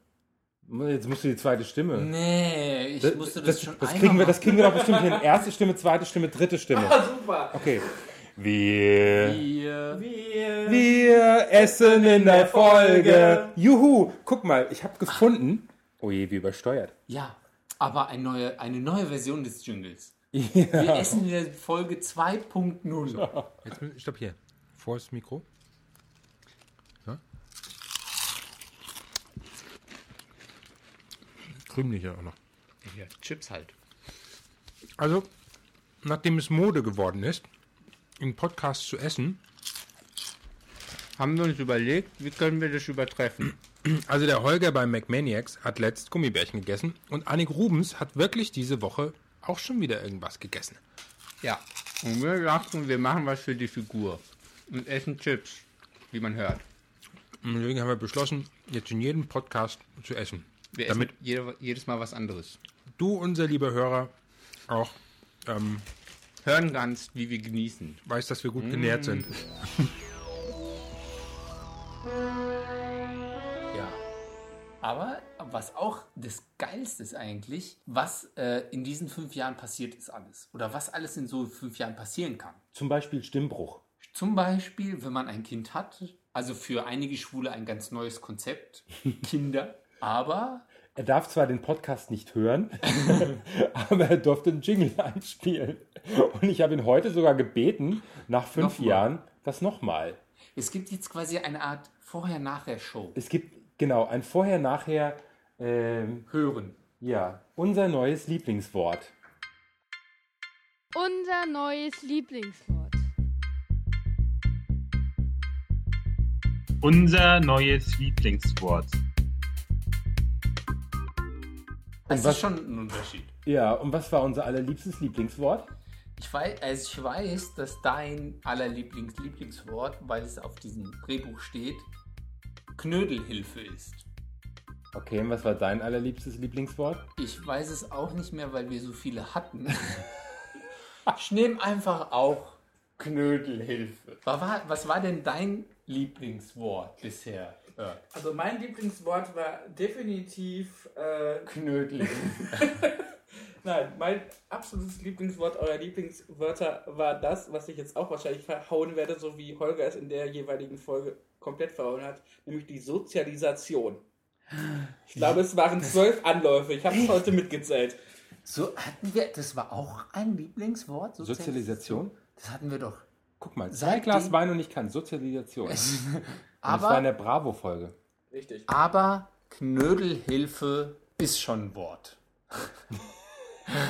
Jetzt musst du die zweite Stimme. Nee, ich das, musste das, das schon das kriegen wir, Das kriegen wir doch bestimmt hin. Erste Stimme, zweite Stimme, dritte Stimme. <laughs> Ah, super. Okay. Wir, Wir, wir, wir essen in der Folge. Juhu. Guck mal, ich habe gefunden. Oh je, wie übersteuert. Ja, aber eine neue, eine neue Version des Jingles. Ja. Wir essen in der Folge 2.0. Jetzt, stopp hier. Vor das Mikro. Ja. Krümliche auch noch. Ja, Chips halt. Also, nachdem es Mode geworden ist, in Podcasts zu essen, Haben wir uns überlegt, wie können wir das übertreffen? also der Holger bei McManiacs hat letzt Gummibärchen gegessen und Annik Rubens hat wirklich diese Woche auch schon wieder irgendwas gegessen. Ja. Und wir dachten, wir machen was für die Figur. Und essen Chips, wie man hört. Und deswegen haben wir beschlossen, jetzt in jedem Podcast zu essen. Wir damit essen jede, jedes Mal was anderes. du, unser lieber Hörer, auch ähm, Hören kannst, wie wir genießen. weißt, dass wir gut genährt sind. <laughs> Ja. Aber was auch das Geilste ist eigentlich, was äh, in diesen fünf Jahren passiert ist alles. Oder was alles in so fünf Jahren passieren kann. Zum Beispiel Stimmbruch. Zum Beispiel, wenn man ein Kind hat, also für einige Schwule ein ganz neues Konzept, <laughs> Kinder, aber Er darf zwar den Podcast nicht hören, <laughs> aber er durfte einen Jingle einspielen. Und ich habe ihn heute sogar gebeten, nach fünf Nochmal. Jahren, das nochmal. es gibt jetzt quasi eine Art Vorher-Nachher-Show. Es gibt, genau, ein Vorher-Nachher. Ähm, Hören. Ja, unser neues Lieblingswort. Unser neues Lieblingswort. Unser neues Lieblingswort. Das was- ist schon ein Unterschied. Ja, und was war unser allerliebstes Lieblingswort? Ich weiß, also ich weiß, dass dein allerlieblings Lieblingswort, weil es auf diesem Drehbuch steht, Knödelhilfe ist. Okay, und was war dein allerliebstes Lieblingswort? Ich weiß es auch nicht mehr, weil wir so viele hatten. ich nehme einfach auch Knödelhilfe. Was war, was war denn dein Lieblingswort bisher? Ja. Also mein Lieblingswort war definitiv äh, Knödelhilfe. <laughs> Nein, mein absolutes Lieblingswort, euer Lieblingswörter war das, was ich jetzt auch wahrscheinlich verhauen werde, so wie Holger es in der jeweiligen Folge komplett verhauen hat, nämlich die Sozialisation. Ich glaube, es waren zwölf Anläufe. Ich habe es heute mitgezählt. So hatten wir, das war auch ein Lieblingswort? Sozialisation? Das hatten wir doch. Guck mal, zwei Seitdem- Glas Wein und ich kann. Sozialisation. Das war in der Bravo-Folge. Richtig. Aber Knödelhilfe ist schon ein Wort.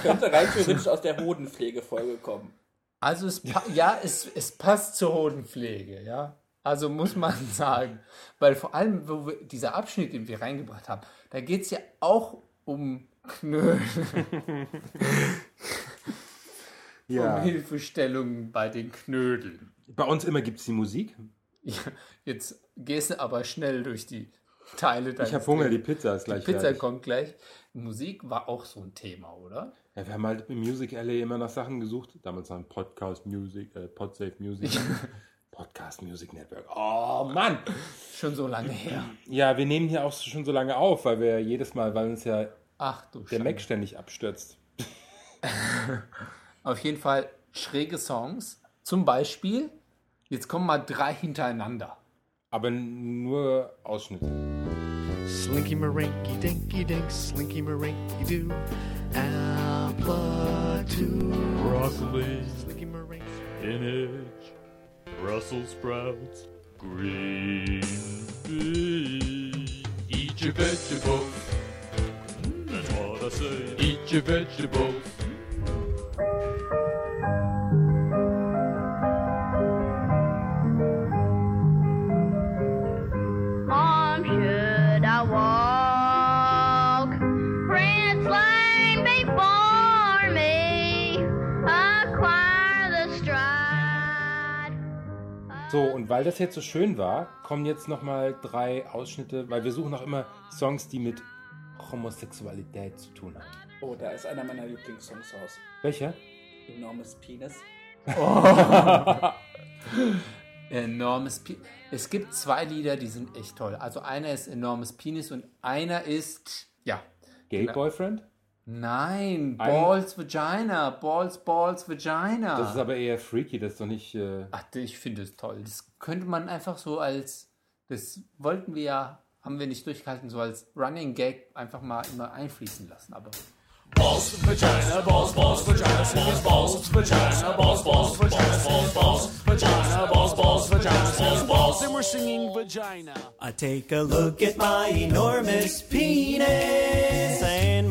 Könnte rein theoretisch aus der Hodenpflegefolge kommen. Also es, ja, es, es passt zur Hodenpflege, ja. Also muss man <laughs> sagen. Weil vor allem, wo wir, dieser Abschnitt, den wir reingebracht haben, da geht es ja auch um Knödel. <laughs> Ja. Um Hilfestellungen bei den Knödeln. Bei uns immer gibt es die Musik. Ja, jetzt gehst du aber schnell durch die Teile deines hab Hunger, die Pizza ist gleich Die Pizza fertig. kommt gleich. Musik war auch so ein Thema, oder? Ja, wir haben halt im Music LA immer nach Sachen gesucht. Damals noch Podcast Music, äh, Podsafe Music. Podcast Music Network. Oh Mann! Schon so lange her. Ja, wir nehmen hier auch schon so lange auf, weil wir jedes Mal, weil uns ja Ach du der Mac ständig abstürzt. <laughs> Auf jeden Fall schräge Songs. Zum Beispiel, jetzt kommen mal drei hintereinander. Aber nur Ausschnitte. Slinky Marinky Dinky Dink, Slinky Marinky Doo, Apple Broccoli, Slinky Marinky. spinach, Brussels sprouts, green beans. Eat your vegetables. That's what I say. Eat your vegetables. So, und weil das jetzt so schön war, kommen jetzt nochmal drei Ausschnitte, weil wir suchen auch immer Songs, die mit Homosexualität zu tun haben. Oh, da ist einer meiner Lieblingssongs raus. Welcher? Enormes Penis. <laughs> Enormes Penis. Es gibt zwei Lieder, die sind echt toll. Also einer ist Enormes Penis und einer ist Ja. Gay Genau. Boyfriend? Nein, Ein- Balls Vagina, Balls, Balls Vagina. Das ist aber eher freaky, das ist doch nicht. Äh Ach, ich finde es toll. Das könnte man einfach so als, das wollten wir ja, haben wir nicht durchgehalten, so als Running Gag einfach mal immer einfließen lassen. Aber Balls, vagina, balls, balls, vagina, balls, balls, vagina, balls, balls, vagina, balls, balls, vagina, balls, balls, vagina, balls, balls, and we're singing vagina. I take a look at my enormous penis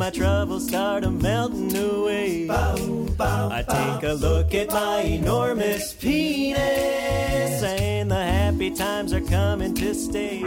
my troubles start a melting away. I take a look at my enormous penis and the happy times are coming to stay.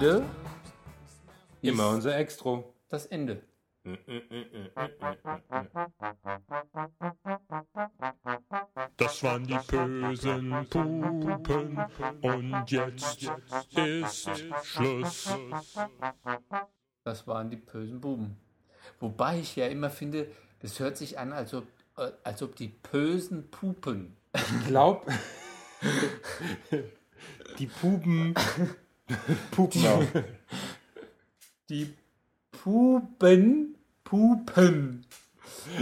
Ende Immer unser Extro. das Ende. Das waren die bösen Pupen und jetzt ist Schluss. Das waren die bösen Buben. Wobei ich ja immer finde, das hört sich an, als ob, äh, als ob die bösen Pupen. Ich glaub. <laughs> die Puben. Pupen auch. Die Pupen. Pupen.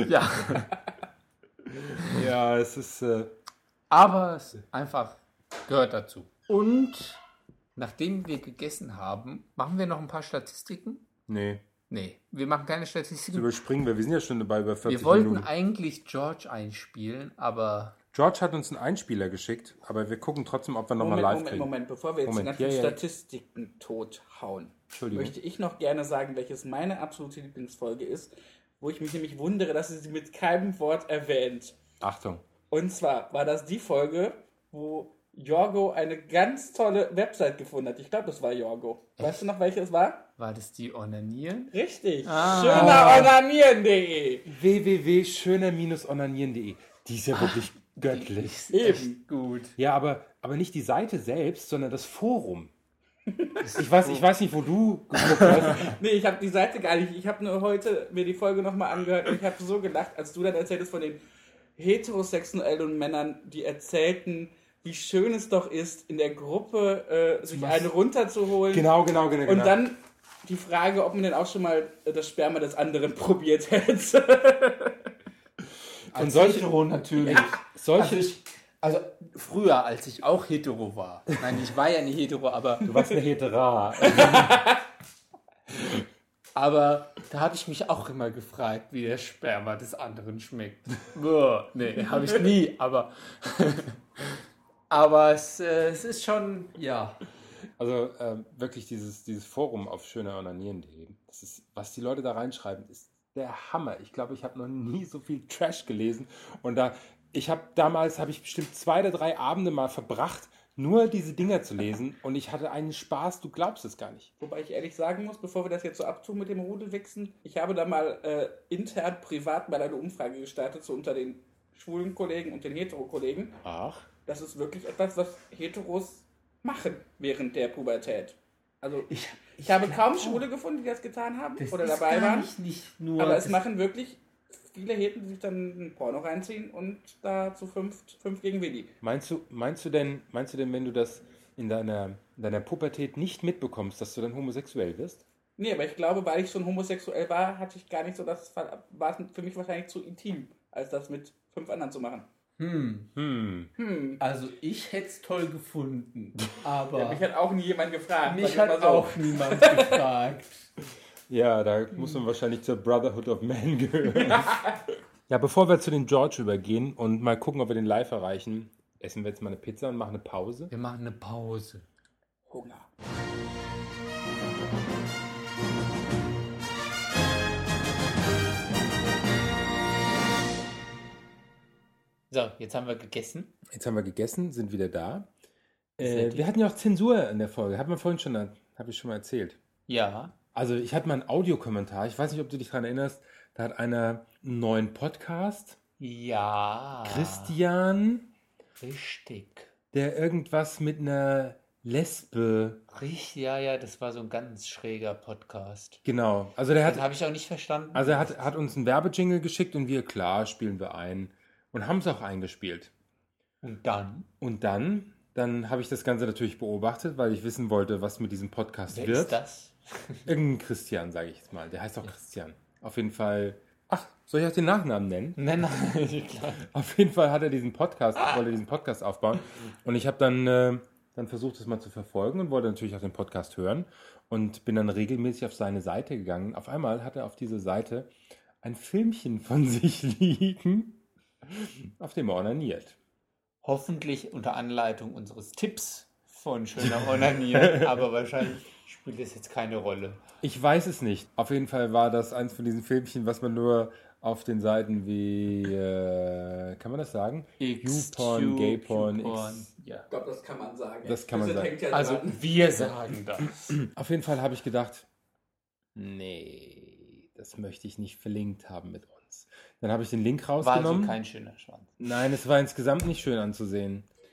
Ja. Ja, es ist. Äh, Aber es einfach gehört dazu. Und nachdem wir gegessen haben, machen wir noch ein paar Statistiken? nee. Nee, wir machen keine Das Statistiken. überspringen wir. Wir sind ja schon dabei über 40 Wir wollten Minuten. eigentlich George einspielen, aber George hat uns einen Einspieler geschickt, aber wir gucken trotzdem, ob wir nochmal Moment, live Moment, kriegen. Moment, bevor wir jetzt Moment, die ganzen ja, ja. Statistiken tothauen, Entschuldigung. möchte ich noch gerne sagen, welches meine absolute Lieblingsfolge ist, wo ich mich nämlich wundere, dass sie sie mit keinem Wort erwähnt. Achtung. Und zwar war das die Folge, wo Jorgo eine ganz tolle Website gefunden hat. Ich glaube, das war Jorgo. Weißt du noch, welche es war? war das die Onanieren? Richtig. Ah. Schöneronanieren.de. www.schöner-onanieren.de. Die ist ja wirklich göttlich. <laughs> Eben. Gut. Ja, aber, aber nicht die Seite selbst, sondern das Forum. <laughs> Ich weiß, ich weiß nicht, wo du geguckt hast. <laughs> Nee, ich habe die Seite gar nicht. Ich habe nur heute mir die Folge nochmal angehört und ich habe so gelacht, als du dann erzähltest von den heterosexuellen Männern, die erzählten, wie schön es doch ist, in der Gruppe äh, sich Was? eine runterzuholen. Genau, genau, genau, Und genau. dann die Frage, ob man denn auch schon mal äh, das Sperma des anderen probiert hätte. Als solche- Hetero natürlich. Ja, solche- Also, ich, also früher, als ich auch hetero war. Nein, ich war ja nicht hetero, aber. Du warst eine Hetera. <laughs> aber da habe ich mich auch immer gefragt, wie der Sperma des anderen schmeckt. Boah, nee, habe ich nie, aber. <laughs> aber es, äh, es ist schon, ja. Also ähm, wirklich dieses, dieses Forum auf schöneronanieren.de, das ist, was die Leute da reinschreiben, ist der Hammer. Ich glaube, ich habe noch nie so viel Trash gelesen. Und da, ich habe damals, habe ich bestimmt zwei oder drei Abende mal verbracht, nur diese Dinger zu lesen. Und ich hatte einen Spaß, du glaubst es gar nicht. Wobei ich ehrlich sagen muss, bevor wir das jetzt so abtun mit dem Rudelwichsen, ich habe da mal äh, intern privat mal eine Umfrage gestartet, so unter den schwulen Kollegen und den hetero-Kollegen. Ach. Das ist wirklich etwas, was Heteros machen während der Pubertät. Also ich, ich habe kaum Schwule gefunden, die das getan haben Das oder ist dabei gar waren. nicht- nicht nur- aber es das- machen wirklich viele Heten, die sich dann ein Porno reinziehen und da zu fünf, fünf gegen Willi. Meinst du, meinst du denn, meinst du denn, wenn du das in deiner, in deiner Pubertät nicht mitbekommst, dass du dann homosexuell wirst? Nee, aber ich glaube, weil ich schon homosexuell war, hatte ich gar nicht so das, war es für mich wahrscheinlich zu intim, als das mit fünf anderen zu machen. Hm. Hm. Hm. Also ich hätte es toll gefunden, <laughs> aber Ja, mich hat auch nie jemand gefragt. mich hat so. auch niemand gefragt. <laughs> Ja, da muss man wahrscheinlich zur Brotherhood of Man gehören. <laughs> ja, bevor wir zu den George übergehen und mal gucken, ob wir den live erreichen, essen wir jetzt mal eine Pizza und machen eine Pause. Wir machen eine Pause. Hunger. So, jetzt haben wir gegessen. Jetzt haben wir gegessen, sind wieder da. Äh, wir hatten ja auch Zensur in der Folge. Hat man vorhin schon, habe ich schon mal erzählt. Ja. Also ich hatte mal einen Audiokommentar. Ich weiß nicht, ob du dich daran erinnerst. Da hat einer einen neuen Podcast. Ja. Christian, Richtig. der irgendwas mit einer Lesbe. Richtig, ja, ja, das war so ein ganz schräger Podcast. Genau. Also der hat. Habe ich auch nicht verstanden. Also er hat, hat uns einen Werbejingle geschickt und wir, klar, spielen wir ein. Und haben es auch eingespielt. Und dann? Und dann, dann habe ich das Ganze natürlich beobachtet, weil ich wissen wollte, was mit diesem Podcast Wer wird. ist das? <laughs> Irgendein Christian, sage ich jetzt mal. Der heißt auch Christian. Auf jeden Fall. Ach, soll ich auch den Nachnamen nennen? Nein, nein, <laughs> klar. Auf jeden Fall hat er diesen Podcast, wollte diesen Podcast aufbauen. Und ich habe dann, äh, dann versucht, das mal zu verfolgen und wollte natürlich auch den Podcast hören. Und bin dann regelmäßig auf seine Seite gegangen. Auf einmal hat er auf dieser Seite ein Filmchen von <laughs> sich liegen, auf dem er onaniert. Hoffentlich unter Anleitung unseres Tipps von Schöner Onanieren, <laughs> aber wahrscheinlich spielt das jetzt keine Rolle. Ich weiß es nicht. Auf jeden Fall war das eins von diesen Filmchen, was man nur auf den Seiten wie, äh, kann man das sagen? YouPorn, Gayporn, X. ja. Ich glaube, das kann man sagen. Das kann man Das sagen. ja Also dran. wir sagen das. <clears throat> Auf jeden Fall habe ich gedacht, nee, das möchte ich nicht verlinkt haben mit uns. Dann habe ich den Link War rausgenommen. also kein schöner Schwanz. Nein, es war insgesamt nicht schön anzusehen. <laughs>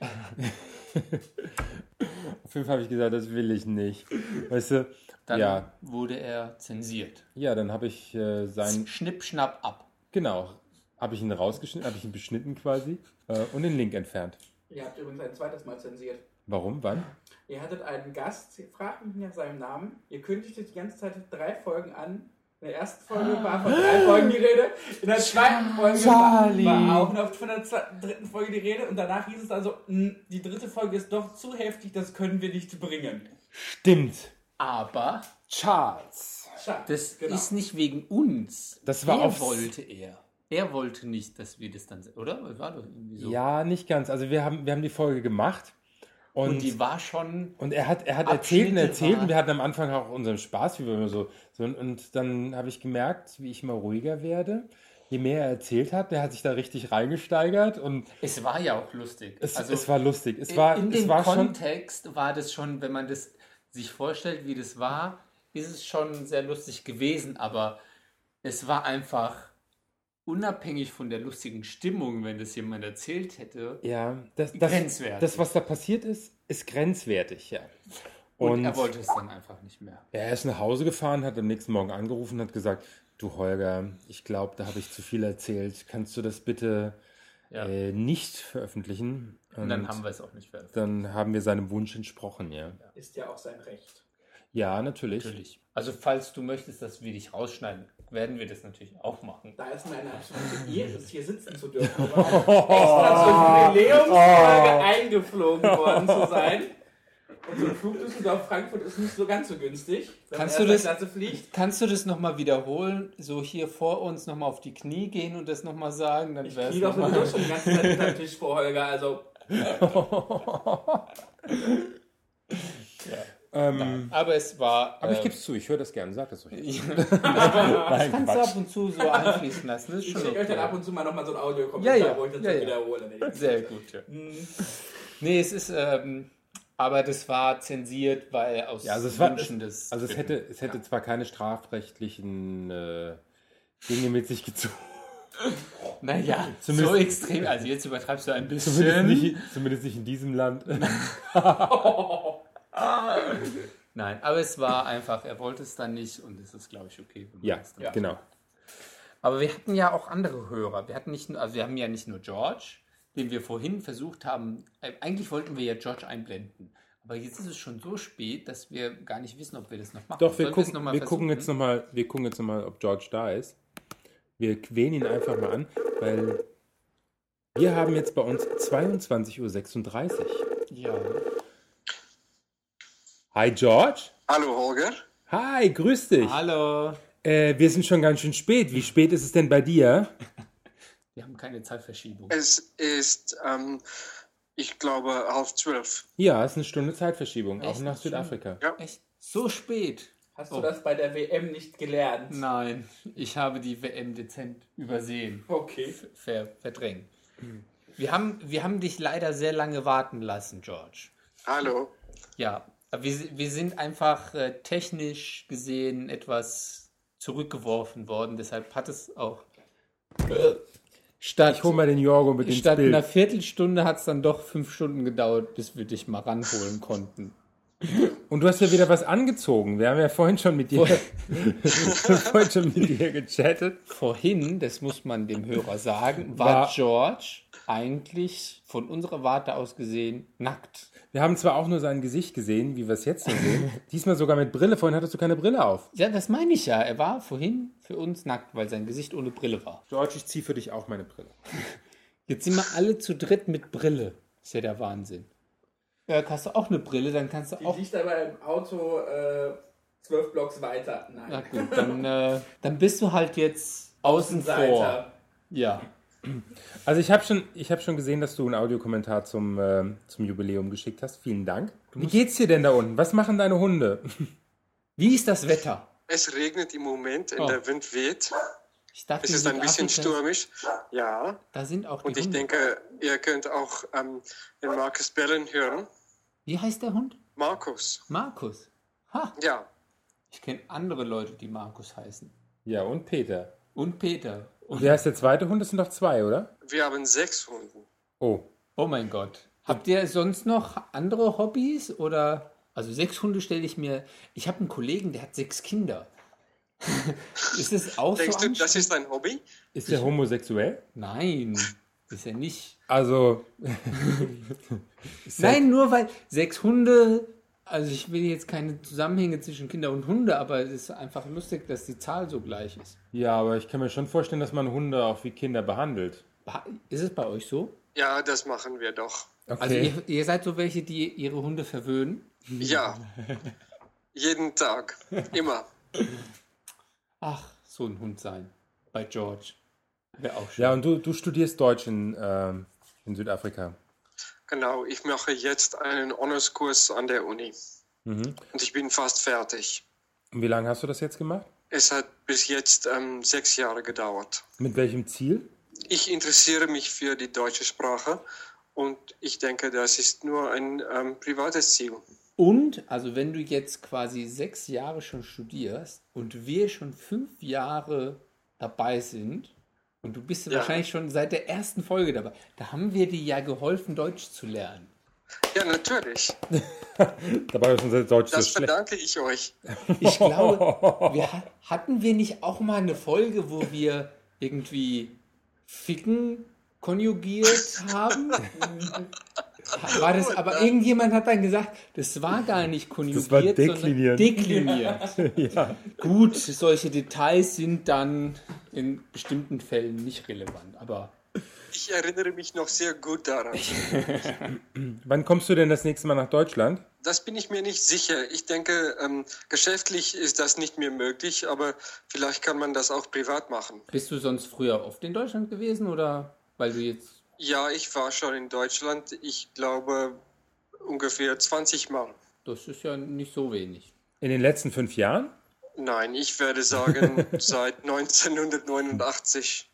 Auf jeden Fall habe ich gesagt, das will ich nicht. Weißt du, Dann ja, wurde er zensiert. ja, dann habe ich äh, sein, Schnipp, schnapp, ab. genau, habe ich ihn rausgeschnitten, habe ich ihn beschnitten quasi äh, und den Link entfernt. Ihr habt übrigens ein zweites Mal zensiert. Warum? Wann? Ihr hattet einen Gast, ihr fragt mich nach seinem Namen. Ihr kündigtet die ganze Zeit drei Folgen an. In der ersten Folge war von drei Folgen die Rede. In der zweiten Folge Charlie. war auch noch von der zweiten, dritten Folge die Rede. Und danach hieß es also, "Hm, die dritte Folge ist doch zu heftig, das können wir nicht bringen. Stimmt. Aber Charles. das genau. ist nicht wegen uns. Das war er wollte er. Er wollte nicht, dass wir das dann, oder? War doch irgendwie so. Ja, nicht ganz. Also wir haben, wir haben die Folge gemacht. Und, Und die war schon. Und er hat, er hat erzählt und erzählt und wir hatten am Anfang auch unseren Spaß, wie wir immer so. so und, und dann habe ich gemerkt, wie ich immer ruhiger werde. Je mehr er erzählt hat, der hat sich da richtig reingesteigert und Es war ja auch lustig. es, Also es war lustig. Es in- war, in es dem war schon. Kontext war das schon, wenn man das sich vorstellt, wie das war, ist es schon sehr lustig gewesen, aber es war einfach unabhängig von der lustigen Stimmung, wenn das jemand erzählt hätte. Ja, das, das, grenzwertig. das, was da passiert ist, ist grenzwertig, ja. und, er wollte es dann einfach nicht mehr. Er ist nach Hause gefahren, hat am nächsten Morgen angerufen und hat gesagt, du Holger, ich glaube, da habe ich zu viel erzählt. Kannst du das bitte Ja. äh, nicht veröffentlichen? Und dann haben wir es auch nicht veröffentlicht. Dann haben wir seinem Wunsch entsprochen, ja. Ist ja auch sein Recht. Ja, natürlich. Natürlich. Also falls du möchtest, dass wir dich rausschneiden, werden wir das natürlich auch machen. Da ist mir eine absolute Ehre, hier sitzen zu dürfen. <laughs> Um extra zur Jubiläumsfolge <laughs> eingeflogen worden zu sein. Und so ein Flug Düsseldorf-Frankfurt ist nicht so ganz so günstig, wenn Kannst man du, das, Klasse fliegt. kannst du das nochmal wiederholen? So hier vor uns nochmal auf die Knie gehen und das nochmal sagen? Dann Ich knie doch sowieso mal- schon <laughs> die ganze Zeit unter Tisch vor Holger, also... Ähm, Aber es war. aber ich äh, gebe es zu, ich höre das gerne, sag das euch. <laughs> <laughs> das kannst du Quatsch. ab und zu so einfließen lassen. Das ist Ich schicke euch dann okay. ab und zu mal nochmal so ein audio Ja, ja, wo ich das ja, ja. wiederhole. ich- Sehr gut, ja. Hm. Nee, es ist, ähm, aber das war zensiert, weil aus Ja, also es war, Wünschen des also es hätte, es hätte zwar keine strafrechtlichen äh, Dinge mit sich gezogen. <laughs> Naja, Zumindest- so extrem. Also jetzt übertreibst du ein bisschen. Zumindest nicht, zumindest nicht in diesem Land. <laughs> Nein, aber es war einfach, er wollte es dann nicht und es ist, glaube ich, okay. wenn man ja, dann genau. Aber wir hatten ja auch andere Hörer. Wir hatten nicht also wir haben ja nicht nur George, den wir vorhin versucht haben. äh, Eigentlich wollten wir ja George einblenden. Aber jetzt ist es schon so spät, dass wir gar nicht wissen, ob wir das noch machen. Doch, wir, gucken, noch mal wir gucken jetzt nochmal, ob George da ist. Wir quälen ihn einfach mal an, weil wir haben jetzt bei uns 22.36 Uhr. Ja. Hi George. Hallo Holger. Hi, grüß dich. Hallo. Äh, wir sind schon ganz schön spät. Wie spät ist es denn bei dir? <laughs> Wir haben keine Zeitverschiebung. Es ist, ähm, ich glaube, halb zwölf. Ja, es ist eine Stunde Zeitverschiebung, auch Echt? nach Südafrika. Ja. Echt? So spät? Hast Oh. du das bei der WM nicht gelernt? Nein, ich habe die WM dezent übersehen. Okay. Ver verdrängt. Wir haben, wir haben dich leider sehr lange warten lassen, George. Hallo. Ja, wir, wir sind einfach äh, technisch gesehen etwas zurückgeworfen worden, deshalb hat es auch äh, statt, Ich hol mal den Jorgo mit ins statt Bild. einer Viertelstunde hat es dann doch fünf Stunden gedauert, bis wir dich mal ranholen konnten. Und du hast ja wieder was angezogen. Wir haben ja vorhin schon mit dir, <laughs> vorhin schon mit dir gechattet. Vorhin, das muss man dem Hörer sagen, war, War- George eigentlich von unserer Warte aus gesehen nackt. Wir haben zwar auch nur sein Gesicht gesehen, wie wir es jetzt sehen. Diesmal sogar mit Brille. Vorhin hattest du keine Brille auf. Ja, das meine ich ja. Er war vorhin für uns nackt, weil sein Gesicht ohne Brille war. George, ich ziehe für dich auch meine Brille. Jetzt sind wir alle zu dritt mit Brille. Ist ja der Wahnsinn. Ja, hast du auch eine Brille, dann kannst du Die auch. liegt aber im Auto äh, zwölf Blocks weiter. Nein. Na gut, dann, äh, dann bist du halt jetzt außen vor. Außenseiter. Ja. Also ich habe schon, ich hab schon gesehen, dass du einen Audiokommentar zum, ähm, zum Jubiläum geschickt hast. Vielen Dank. Wie geht's dir denn da unten? Was machen deine Hunde? <laughs> Wie ist das Wetter? Es regnet im Moment und Oh. der Wind weht. Ich dachte, Es ist in ein bisschen stürmisch. Ja. Da sind auch die Und ich Hunde. denke, ihr könnt auch ähm, den Markus bellen hören. Wie heißt der Hund? Markus. Markus. Ha. Ja. Ich kenne andere Leute, die Markus heißen. Ja, und Peter. Und Peter. Und Wer ist der zweite Hund? Das sind doch zwei, oder? Wir haben sechs Hunde. Oh. Oh mein Gott. Habt ihr sonst noch andere Hobbys oder also sechs Hunde stelle ich mir. Ich habe einen Kollegen, der hat sechs Kinder. <laughs> ist es auch Denkst so du, das ist ein Hobby? Ist der homosexuell? Nein, ist er nicht. Also. <laughs> Nein, nur weil sechs Hunde. Also ich will jetzt keine Zusammenhänge zwischen Kinder und Hunde, aber es ist einfach lustig, dass die Zahl so gleich ist. Ja, aber ich kann mir schon vorstellen, dass man Hunde auch wie Kinder behandelt. Ist es bei euch so? Ja, das machen wir doch. Also ihr, ihr seid so welche, die ihre Hunde verwöhnen? Ja. Jeden Tag. Immer. Ach, so ein Hund sein. Bei George. Wäre auch schön. Ja, und du, du studierst Deutsch in, ähm, in Südafrika. Genau, ich mache jetzt einen Honorskurs an der Uni. Mhm. Und ich bin fast fertig. Und wie lange hast du das jetzt gemacht? Es hat bis jetzt ähm, sechs Jahre gedauert. Mit welchem Ziel? Ich interessiere mich für die deutsche Sprache und ich denke, das ist nur ein ähm, privates Ziel. Und, also wenn du jetzt quasi sechs Jahre schon studierst und wir schon fünf Jahre dabei sind und du bist Ja. wahrscheinlich schon seit der ersten Folge dabei, da haben wir dir ja geholfen, Deutsch zu lernen. Ja, natürlich. <laughs> Dabei ist unser Deutsch Das so schlecht. verdanke ich euch. <laughs> Ich glaube, <laughs> wir, ha- hatten wir nicht auch mal eine Folge, wo wir irgendwie Ficken konjugiert haben? War das, aber irgendjemand hat dann gesagt, das war gar nicht konjugiert, Das war sondern dekliniert. dekliniert. <laughs> ja. Gut, solche Details sind dann in bestimmten Fällen nicht relevant, aber Ich erinnere mich noch sehr gut daran. <laughs> Wann kommst du denn das nächste Mal nach Deutschland? Das bin ich mir nicht sicher. Ich denke, ähm, geschäftlich ist das nicht mehr möglich, aber vielleicht kann man das auch privat machen. bist du sonst früher oft in Deutschland gewesen oder weil du jetzt Ja, ich war schon in Deutschland, ich glaube ungefähr 20 Mal. Das ist ja nicht so wenig. In den letzten fünf Jahren? Nein, ich werde sagen <laughs> seit 1989.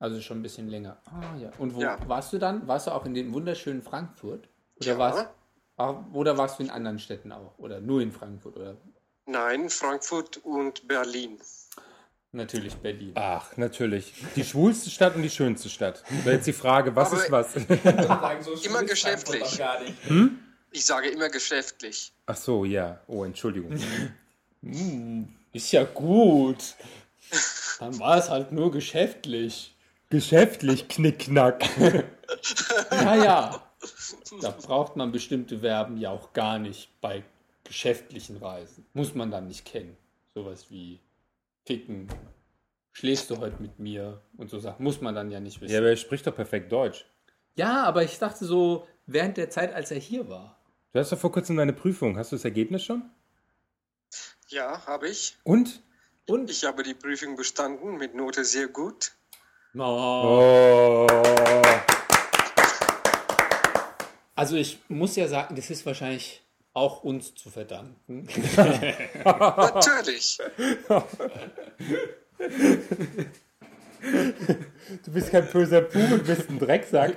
Also schon ein bisschen länger. Ah ja. Und wo Ja. warst du dann? Warst du auch in dem wunderschönen Frankfurt? Oder, Ja. warst, ah, oder warst du in anderen Städten auch? Oder nur in Frankfurt? Oder Nein, Frankfurt und Berlin. Natürlich Berlin. Ach, natürlich. Die schwulste Stadt und die schönste Stadt. Wäre jetzt die Frage, was Aber- ist was? <laughs> Immer geschäftlich. Hm? Ich sage immer geschäftlich. Ach so, ja. Oh, Entschuldigung. Hm, ist ja gut. Dann war es halt nur geschäftlich. Geschäftlich, knickknack. <laughs> Ja, ja. Da braucht man bestimmte Verben ja auch gar nicht bei geschäftlichen Reisen. Muss man dann nicht kennen. Sowas wie ficken. Schläfst du heute mit mir? Und so Sachen muss man dann ja nicht wissen. Ja, aber er spricht doch perfekt Deutsch. Ja, aber ich dachte so, während der Zeit, als er hier war. Du hast doch vor kurzem deine Prüfung. Hast du das Ergebnis schon? Ja, habe ich. Und? Und? Ich habe die Prüfung bestanden mit Note sehr gut. Oh. Also ich muss ja sagen, das ist wahrscheinlich auch uns zu verdanken. Natürlich. Du bist kein böser Buch und bist ein Drecksack.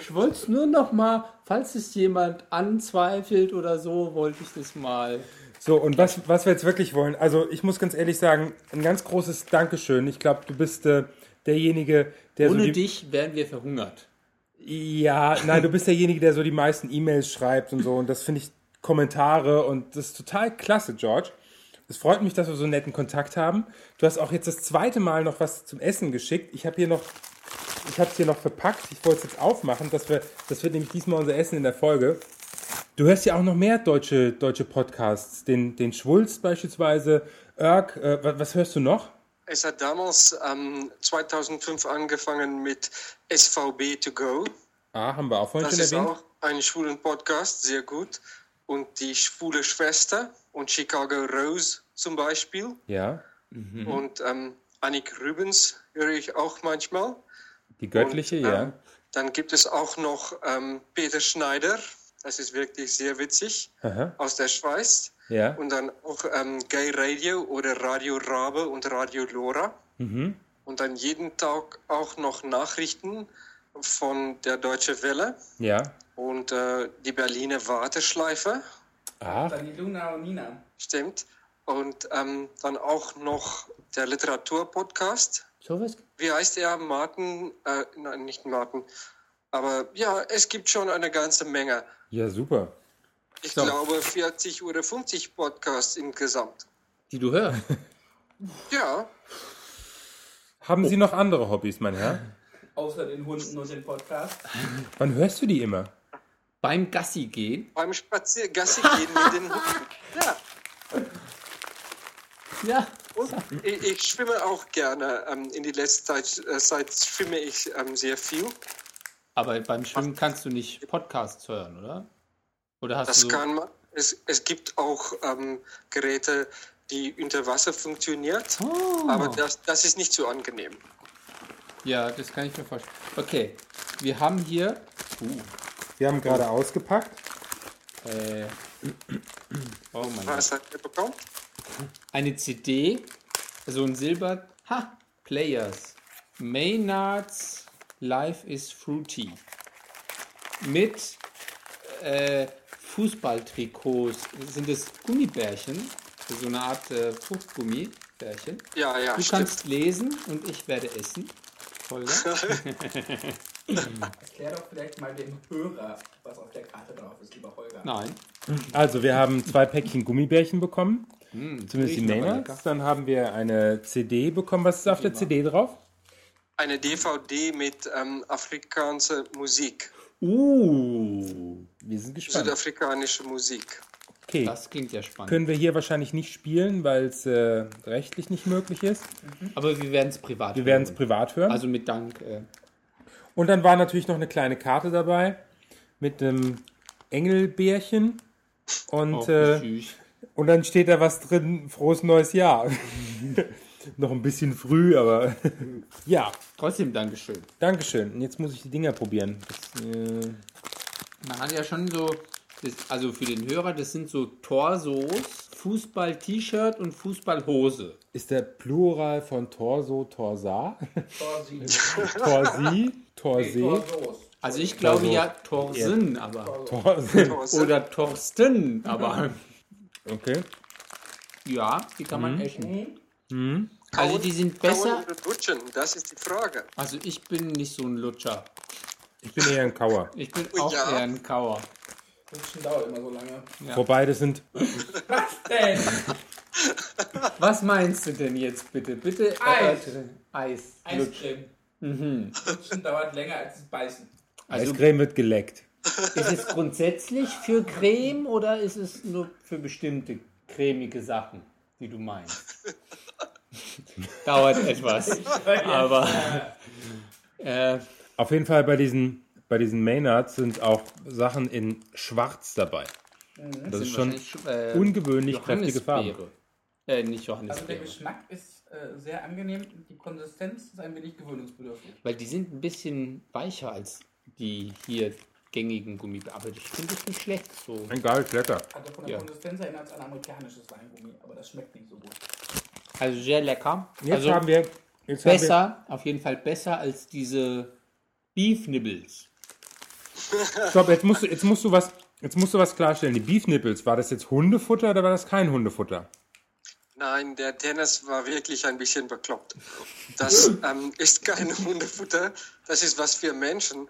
Ich wollte es nur noch mal, falls es jemand anzweifelt oder so, wollte ich das mal. So, und was, was wir jetzt wirklich wollen, also ich muss ganz ehrlich sagen, ein ganz großes Dankeschön. Ich glaube, du bist äh, derjenige, der Ohne so die, dich wären wir verhungert. Ja, nein, du bist derjenige, der so die meisten E-Mails schreibt und so. Und das finde ich Kommentare und das ist total klasse, George. Es freut mich, dass wir so einen netten Kontakt haben. Du hast auch jetzt das zweite Mal noch was zum Essen geschickt. Ich habe hier noch, ich habe es hier noch verpackt. Ich wollte es jetzt aufmachen, dass wir, das wird nämlich diesmal unser Essen in der Folge. Du hörst ja auch noch mehr deutsche, deutsche Podcasts, den, den Schwulz beispielsweise, Örg, äh, wa- was hörst du noch? Es hat damals ähm, 2005 angefangen mit SVB to go. Ah, haben wir auch vorhin Das schon ist erwähnt. auch ein schwulen Podcast, sehr gut. Und die schwule Schwester und Chicago Rose zum Beispiel. Ja. Und ähm, Annik Rübens höre ich auch manchmal. Die göttliche, Und, ja. ähm, Dann gibt es auch noch ähm, Peter Schneider. Das ist wirklich sehr witzig. Aha. Aus der Schweiz. Ja. Und dann auch ähm, Gay Radio oder Radio Rabe und Radio Lora. Mhm. Und dann jeden Tag auch noch Nachrichten von der Deutsche Welle Ja. und äh, die Berliner Warteschleife. Ach. Dann die Luna und Nina. Stimmt. Und ähm, dann auch noch der Literaturpodcast. So was? Wie heißt er? Martin? Äh, nein, nicht Martin. Aber ja, es gibt schon eine ganze Menge. Ja, super. Ich So. glaube 40 oder 50 Podcasts insgesamt. Die du hörst. Ja, Haben Sie noch andere Hobbys, mein Herr? Außer den Hunden und den Podcast. Wann hörst du die immer? Beim Gassi gehen. beim Spaziergassi gehen mit den Hunden. Ja. Ja. Und ich, ich schwimme auch gerne. Ähm, in die letzte Zeit, äh, Zeit schwimme ich ähm, sehr viel. Aber beim Schwimmen kannst du nicht Podcasts hören, oder? Oder hast Das du so, kann man. Es, es gibt auch ähm, Geräte, die unter Wasser funktioniert, Oh. aber das, das ist nicht so angenehm. Ja, das kann ich mir vorstellen. Okay, wir haben hier. Uh, Wir haben gerade ausgepackt. äh, <clears throat> oh mein Was Gott. hat bekommen? Eine CD, so ein Silber. Ha! Players. Maynards Life is Fruity. Mit äh, Fußballtrikots. Sind das Gummibärchen? So eine Art äh, Fruchtgummibärchen. Ja, ja, Du stimmt. kannst lesen und ich werde essen. Holger. <laughs> <laughs> Erklär doch vielleicht mal dem Hörer, was auf der Karte drauf ist, lieber Holger. Nein. Also, wir haben zwei Päckchen Gummibärchen bekommen. Hm, Zumindest die lecker. Dann haben wir eine CD bekommen. Was ist auf der CD drauf? Eine DVD mit ähm, afrikanischer Musik. Uh, wir sind gespannt. Südafrikanische Musik. Okay. Das klingt ja spannend. Können wir hier wahrscheinlich nicht spielen, weil es äh, rechtlich nicht möglich ist. Aber wir werden es privat Wir werden es privat hören. Also mit Dank. Äh, Und dann war natürlich noch eine kleine Karte dabei mit einem Engelbärchen. Und, Oh, äh, und dann steht da was drin, frohes neues Jahr. <laughs> noch ein bisschen früh, aber <laughs> ja. Trotzdem Dankeschön. Dankeschön. Und jetzt muss ich die Dinger probieren. Das, äh, Man hat ja schon so, das, also für den Hörer, das sind so Torsos, Fußball-T-Shirt und Fußballhose. ist der Plural von Torso, Torsa? Torsi. <laughs> Torsi, Torsee. Also ich glaube Also, ja Torsen, aber. Torsen. <laughs> Oder Torsten, aber. Okay. Ja, die kann man Mhm. essen. Mhm. Also die sind besser. Kauen oder lutschen, das ist die Frage. Also ich bin nicht so ein Lutscher. Ich bin eher ein Kauer. Ich bin Oh, auch ja. eher ein Kauer. Lutschen dauert immer so lange. Ja. Wobei, das sind Was denn? Was meinst du denn jetzt bitte? Bitte Eis. erörtere. Eis. Eiscreme. Mhm. Lutschen dauert länger als das Beißen. Also Eiscreme wird geleckt. ist es grundsätzlich für Creme oder ist es nur für bestimmte cremige Sachen, die du meinst? <laughs> Dauert etwas. Aber äh, Auf jeden Fall bei diesen, bei diesen Maynards sind auch Sachen in Schwarz dabei. Mhm. Das ist sind schon äh, ungewöhnlich kräftige Farbe. Johannisbeere. Äh, nicht Also der Johannisbeere. Geschmack ist äh, sehr angenehm. Die Konsistenz ist ein wenig gewöhnungsbedürftig. Weil die sind ein bisschen weicher als die hier gängigen Gummibärchen. Aber ich finde es nicht schlecht. So. Egal, ist lecker. Also von der Ja. Konsistenz erinnert es an amerikanisches Weingummi, aber das schmeckt nicht so gut. Also sehr lecker. Jetzt also haben wir. Jetzt haben besser, auf jeden Fall besser als diese Beef Nibbles. stopp, jetzt musst, du, jetzt, musst du was, jetzt musst du was klarstellen. Die Beef Nipples, war das jetzt Hundefutter oder war das kein Hundefutter? Nein, der Dennis war wirklich ein bisschen bekloppt. Das <laughs> ähm, ist kein Hundefutter, das ist was für Menschen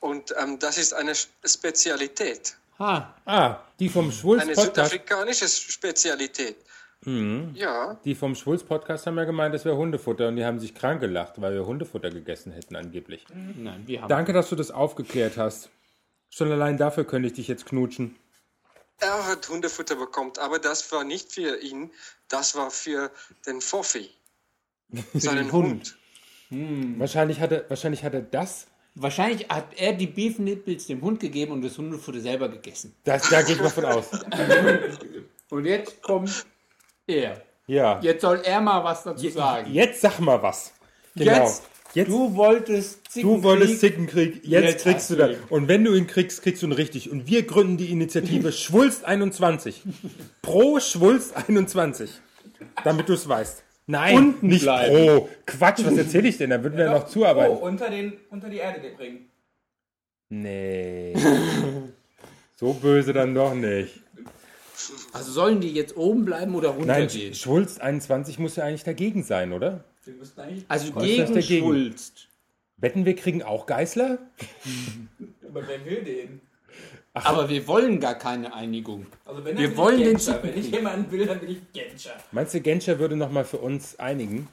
und ähm, das ist eine Spezialität. Ha. Ah, die vom Schwulz Eine Podcast. südafrikanische Spezialität. Mhm. Ja. Die vom Schwulz Podcast haben ja gemeint, das wäre Hundefutter und die haben sich krank gelacht, weil wir Hundefutter gegessen hätten angeblich. Nein, wir haben. Danke, dass du das aufgeklärt hast. Schon allein dafür könnte ich dich jetzt knutschen. Er hat Hundefutter bekommen, aber das war nicht für ihn, das war für den Foffi, <laughs> seinen Hund. Wahrscheinlich, hat er, wahrscheinlich hat er das. Wahrscheinlich hat er die Beef Nipples dem Hund gegeben und das Hundefutter selber gegessen. Das, da gehe ich mal von aus. <laughs> Und jetzt kommt er. Ja. Jetzt soll er mal was dazu sagen. Jetzt sag mal was. Genau. Jetzt, du wolltest Du wolltest Zickenkrieg. Zickenkrieg, jetzt, Jetzt kriegst du das. Und wenn du ihn kriegst, kriegst du ihn richtig. Und wir gründen die Initiative <laughs> Schwulst 21. Pro Schwulst 21. Damit du es weißt. Nein, Unten nicht bleiben. pro. Quatsch, was erzähle ich denn? Da würden wir noch zuarbeiten. Oh, unter, den, unter die Erde bringen. Nee. <laughs> so böse dann doch nicht. Also sollen die jetzt oben bleiben oder Nein, runtergehen? Schwulst 21 muss ja eigentlich dagegen sein, oder? Wir müssten eigentlich. Also Was ist das gegen dagegen? Schwulst. Wetten, wir kriegen auch Geißler? <laughs> Aber wer will den? Aber wir wollen gar keine Einigung. Also wenn wir bin wollen ich den Genscher. Wenn ich jemanden will, dann bin ich Genscher. Meinst du, Genscher würde nochmal für uns einigen?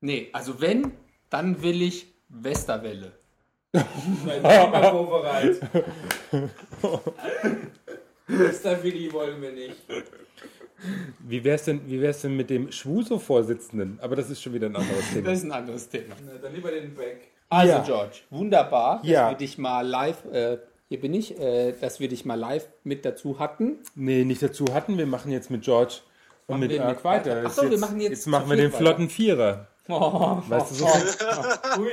Nee, also wenn, dann will ich Westerwelle. Nein, mal bereit. Mr. Willi wollen wir nicht. Wie wär's denn, wie wär's denn mit dem Schwuso-Vorsitzenden? Aber das ist schon wieder ein anderes Thema. Das ist ein anderes Thema. Na, dann lieber den Back. Also Ja. George, wunderbar, dass Ja. wir dich mal live, äh, hier bin ich, äh, dass wir dich mal live mit dazu hatten. Nee, nicht dazu hatten. Wir machen jetzt mit George und Machen mit Ark weiter. weiter? Ach Ist so, wir machen jetzt jetzt machen wir den weiter. flotten Vierer. Oh, Weißt du, so Ui.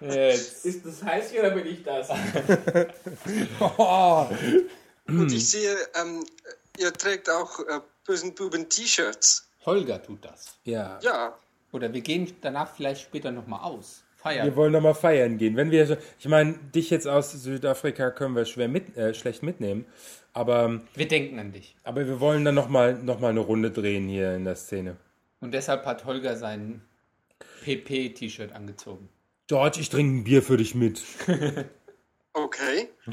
Jetzt. Ist das heiß hier oder bin ich das? <laughs> Und ich sehe, ähm, ihr trägt auch äh, bösen Buben T-Shirts. Holger tut das. Ja. Ja. Oder wir gehen danach vielleicht später nochmal aus. Feiern. Wir wollen noch mal feiern gehen. Wenn wir, ich meine, dich jetzt aus Südafrika können wir schwer mit, äh, schlecht mitnehmen, aber wir denken an dich. Aber wir wollen dann noch mal, noch mal eine Runde drehen hier in der Szene. Und deshalb hat Holger sein PP-T-Shirt angezogen. George, ich trinke ein Bier für dich mit. <laughs> Okay. <laughs>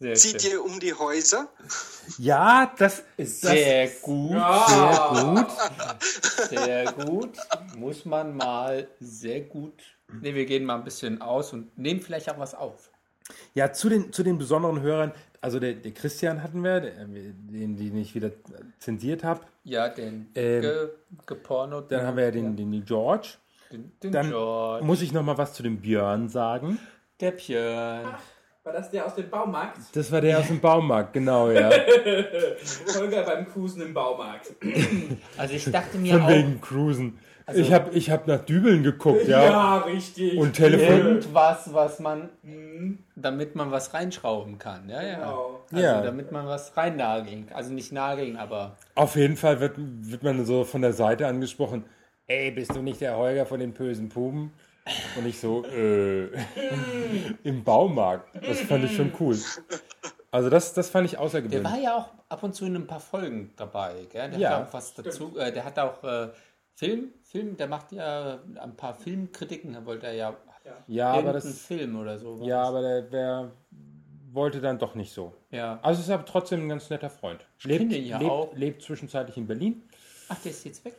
Sehr Zieht schön. ihr um die Häuser? Ja, das ist das- sehr gut. Ja. Sehr gut. Sehr gut. Muss man mal sehr gut. Ne, wir gehen mal ein bisschen aus und nehmen vielleicht auch was auf. Ja, zu den, zu den besonderen Hörern, also der, der Christian hatten wir, der, den, den ich wieder zensiert habe. Ja, den Ähm, ge, gepornot. Dann haben wir ja den, den George. Den, den Dann George. muss ich noch mal was zu dem Björn sagen. Der Björn. War das der aus dem Baumarkt? Das war der aus dem Baumarkt, genau, ja. <laughs> Holger beim Cruisen im Baumarkt. Also ich dachte mir Von auch, wegen Cruisen. Also- ich habe ich hab nach Dübeln geguckt, ja. Ja, richtig. Und Telefon. irgendwas, was man, damit man was reinschrauben kann. Ja, ja. Genau. Also Ja. damit man was reinnageln. Also nicht nageln, aber Auf jeden Fall wird, wird man so von der Seite angesprochen. Ey, bist du nicht der Holger von den bösen Puben? Und ich so, äh, <laughs> im Baumarkt. Das fand ich schon cool. Also das, das fand ich der außergewöhnlich. war ja auch ab und zu in ein paar Folgen dabei. Gell? Der Ja. hat auch was dazu. Äh, der hat auch äh, Film, Film, der macht ja ein paar Filmkritiken. Da wollte er ja, Ja, aber das- Film oder so. Ja, aber der, der wollte dann doch nicht so. Ja. Also ist aber trotzdem ein ganz netter Freund. Lebt, ja lebt, auch. lebt zwischenzeitlich in Berlin. Ach, der ist jetzt weg.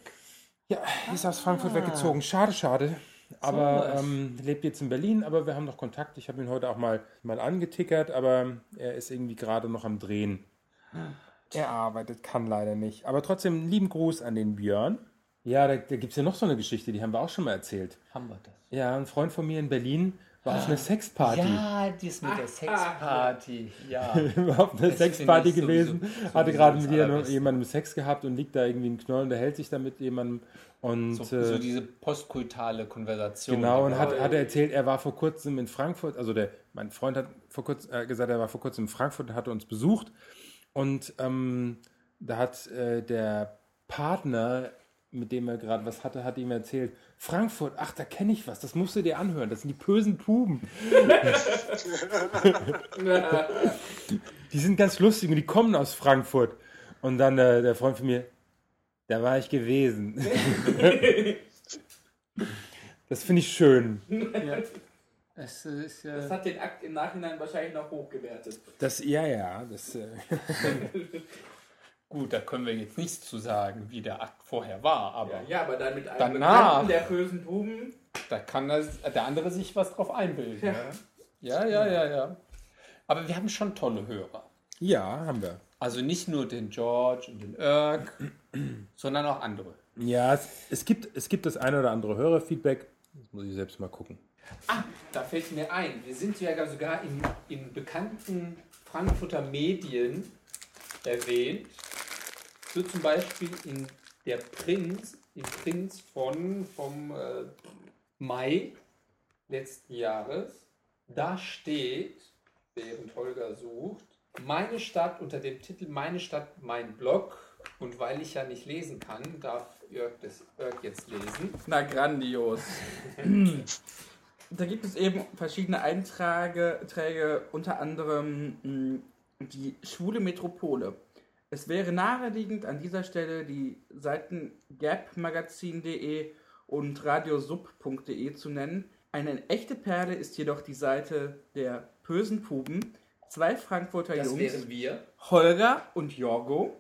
Ja, ist aus Frankfurt Ah. weggezogen. Schade, schade. Aber was. ähm, lebt jetzt in Berlin, aber wir haben noch Kontakt. Ich habe ihn heute auch mal, mal angetickert, aber er ist irgendwie gerade noch am Drehen. Er arbeitet, kann leider nicht. Aber trotzdem lieben Gruß an den Björn. Ja, da, da gibt es ja noch so eine Geschichte, die haben wir auch schon mal erzählt. Haben wir das? Ja, ein Freund von mir in Berlin war auf einer Sexparty. Ja, das mit der Sexparty. Ja. <laughs> war auf einer Das Sexparty gewesen, sowieso- hatte gerade mit jemandem, Sex gehabt und liegt da irgendwie ein Knoll und hält sich da mit jemandem. Und, So, äh, so diese postkultale Konversation. Genau, und hat, hat er erzählt, er war vor kurzem in Frankfurt, also der, mein Freund hat vor kurzem äh, gesagt, er war vor kurzem in Frankfurt und hatte uns besucht und ähm, da hat äh, der Partner, mit dem er gerade was hatte, hat ihm erzählt, Frankfurt, ach, da kenne ich was, das musst du dir anhören, das sind die bösen Puben. <laughs> die sind ganz lustig und die kommen aus Frankfurt. Und dann äh, der Freund von mir, da war ich gewesen. <laughs> das finde ich schön. Ja. Es ist ja. Das hat den Akt im Nachhinein wahrscheinlich noch hochgewertet. Das, ja, ja, das. Äh, <laughs> Gut, da können wir jetzt nichts zu sagen, wie der Akt vorher war, aber Ja, aber dann mit einem danach, Bekannten der bösen Buben. da kann das, der andere sich was drauf einbilden. Ja. Ja, ja, ja, ja. Aber wir haben schon tolle Hörer. ja, haben wir. Also nicht nur den George und den Irk, sondern auch andere. Ja, es, es, gibt, es gibt das eine oder andere Hörerfeedback. Das muss ich selbst mal gucken. Ah, da fällt mir ein, wir sind ja sogar in, in bekannten Frankfurter Medien erwähnt. So zum Beispiel in der Prinz, im Prinz von vom äh, Mai letzten Jahres. Da steht, während Holger sucht, meine Stadt unter dem Titel Meine Stadt, mein Blog. Und weil ich ja nicht lesen kann, darf Jörg das Jörg jetzt lesen. Na, grandios. <clears throat> da gibt es eben verschiedene Einträge, Träge, unter anderem mh, die Schwule Metropole. Es wäre naheliegend, an dieser Stelle die Seiten gapmagazin.de und radiosub.de zu nennen. Eine echte Perle ist jedoch die Seite der bösen Puben. Zwei Frankfurter Das Jungs, wären wir. Holger und Jorgo,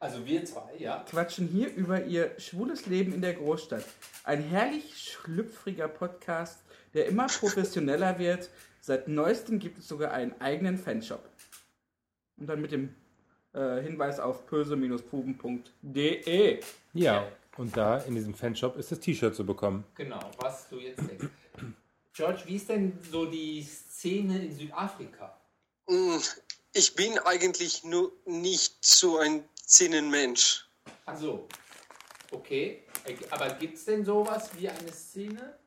Also wir zwei, ja. quatschen hier über ihr schwules Leben in der Großstadt. Ein herrlich schlüpfriger Podcast, der immer professioneller wird. Seit neuestem gibt es sogar einen eigenen Fanshop. Und dann mit dem äh, Hinweis auf pöse-puben.de. Ja, und da in diesem Fanshop ist das T-Shirt zu bekommen. Genau, was du jetzt denkst. George, wie ist denn so die Szene in Südafrika? Mm, Ich bin eigentlich nur nicht so ein Zinnenmensch. Also, okay. Aber gibt es denn sowas wie eine Szene?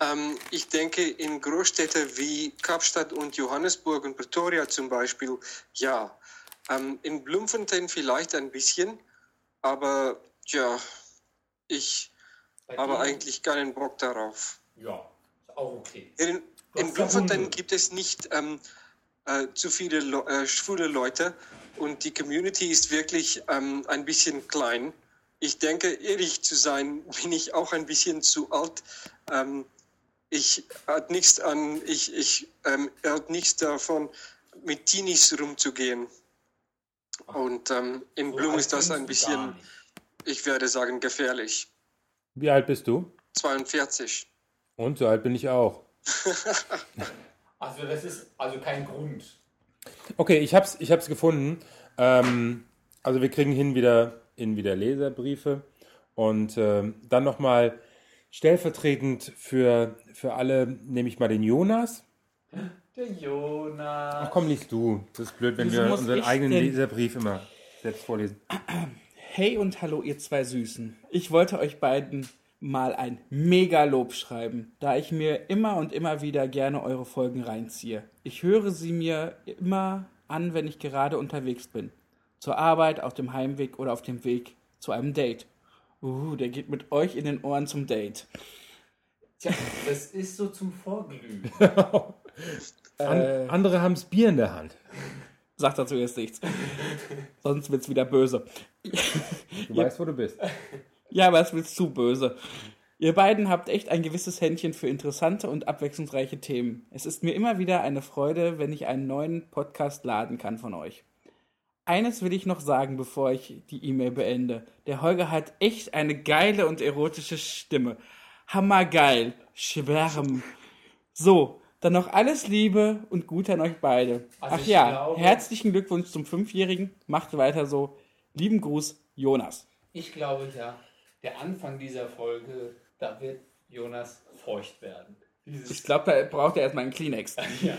Ähm, ich denke, in Großstädten wie Kapstadt und Johannesburg und Pretoria zum Beispiel, ja. Ähm, in Bloemfontein vielleicht ein bisschen, aber ja, ich habe dir? eigentlich keinen Bock darauf. Ja, ist auch okay. In, in Bloemfontein gibt es nicht ähm, äh, zu viele Le äh, schwule Leute und die Community ist wirklich ähm, ein bisschen klein. Ich denke, ehrlich zu sein, <laughs> bin ich auch ein bisschen zu alt. Ähm, ich hat nichts an, ich, ich ähm, hat nichts davon, mit Teenies rumzugehen. Und ähm, in So Blum ist das ein bisschen, ich werde sagen, gefährlich. Wie alt bist du? 42. Und so alt bin ich auch. <laughs> Also das ist also kein Grund. Okay, ich hab's, ich hab's gefunden. Ähm, also wir kriegen hin wieder in wieder Leserbriefe und ähm, dann nochmal stellvertretend für, für alle nehme ich mal den Jonas. Der Jonas. Ach komm, liest du. Das ist blöd, wenn Wieso wir muss unseren ich eigenen denn? Leserbrief immer selbst vorlesen. Hey und hallo, ihr zwei Süßen. Ich wollte euch beiden mal ein Megalob schreiben, da ich mir immer und immer wieder gerne eure Folgen reinziehe. Ich höre sie mir immer an, wenn ich gerade unterwegs bin. Zur Arbeit, auf dem Heimweg oder auf dem Weg zu einem Date. Uh, der geht mit euch in den Ohren zum Date. Tja, das ist so zum Vorglühen. <laughs> An, Äh. andere haben's Bier in der Hand. Sagt dazu jetzt nichts. Sonst wird's wieder böse. Du weißt, wo du bist. Ja, aber es wird zu böse. Ihr beiden habt echt ein gewisses Händchen für interessante und abwechslungsreiche Themen. Es ist mir immer wieder eine Freude, wenn ich einen neuen Podcast laden kann von euch. Eines will ich noch sagen, bevor ich die E-Mail beende. Der Holger hat echt eine geile und erotische Stimme. Hammergeil. Schwärm. So, dann noch alles Liebe und Gute an euch beide. Also Ach ich ja, glaube- herzlichen Glückwunsch zum Fünfjährigen. Macht weiter so. Lieben Gruß, Jonas. Ich glaube ja, der Anfang dieser Folge, da wird Jonas feucht werden. Dieses Ich glaube, da braucht er erstmal einen Kleenex. <laughs> Ja.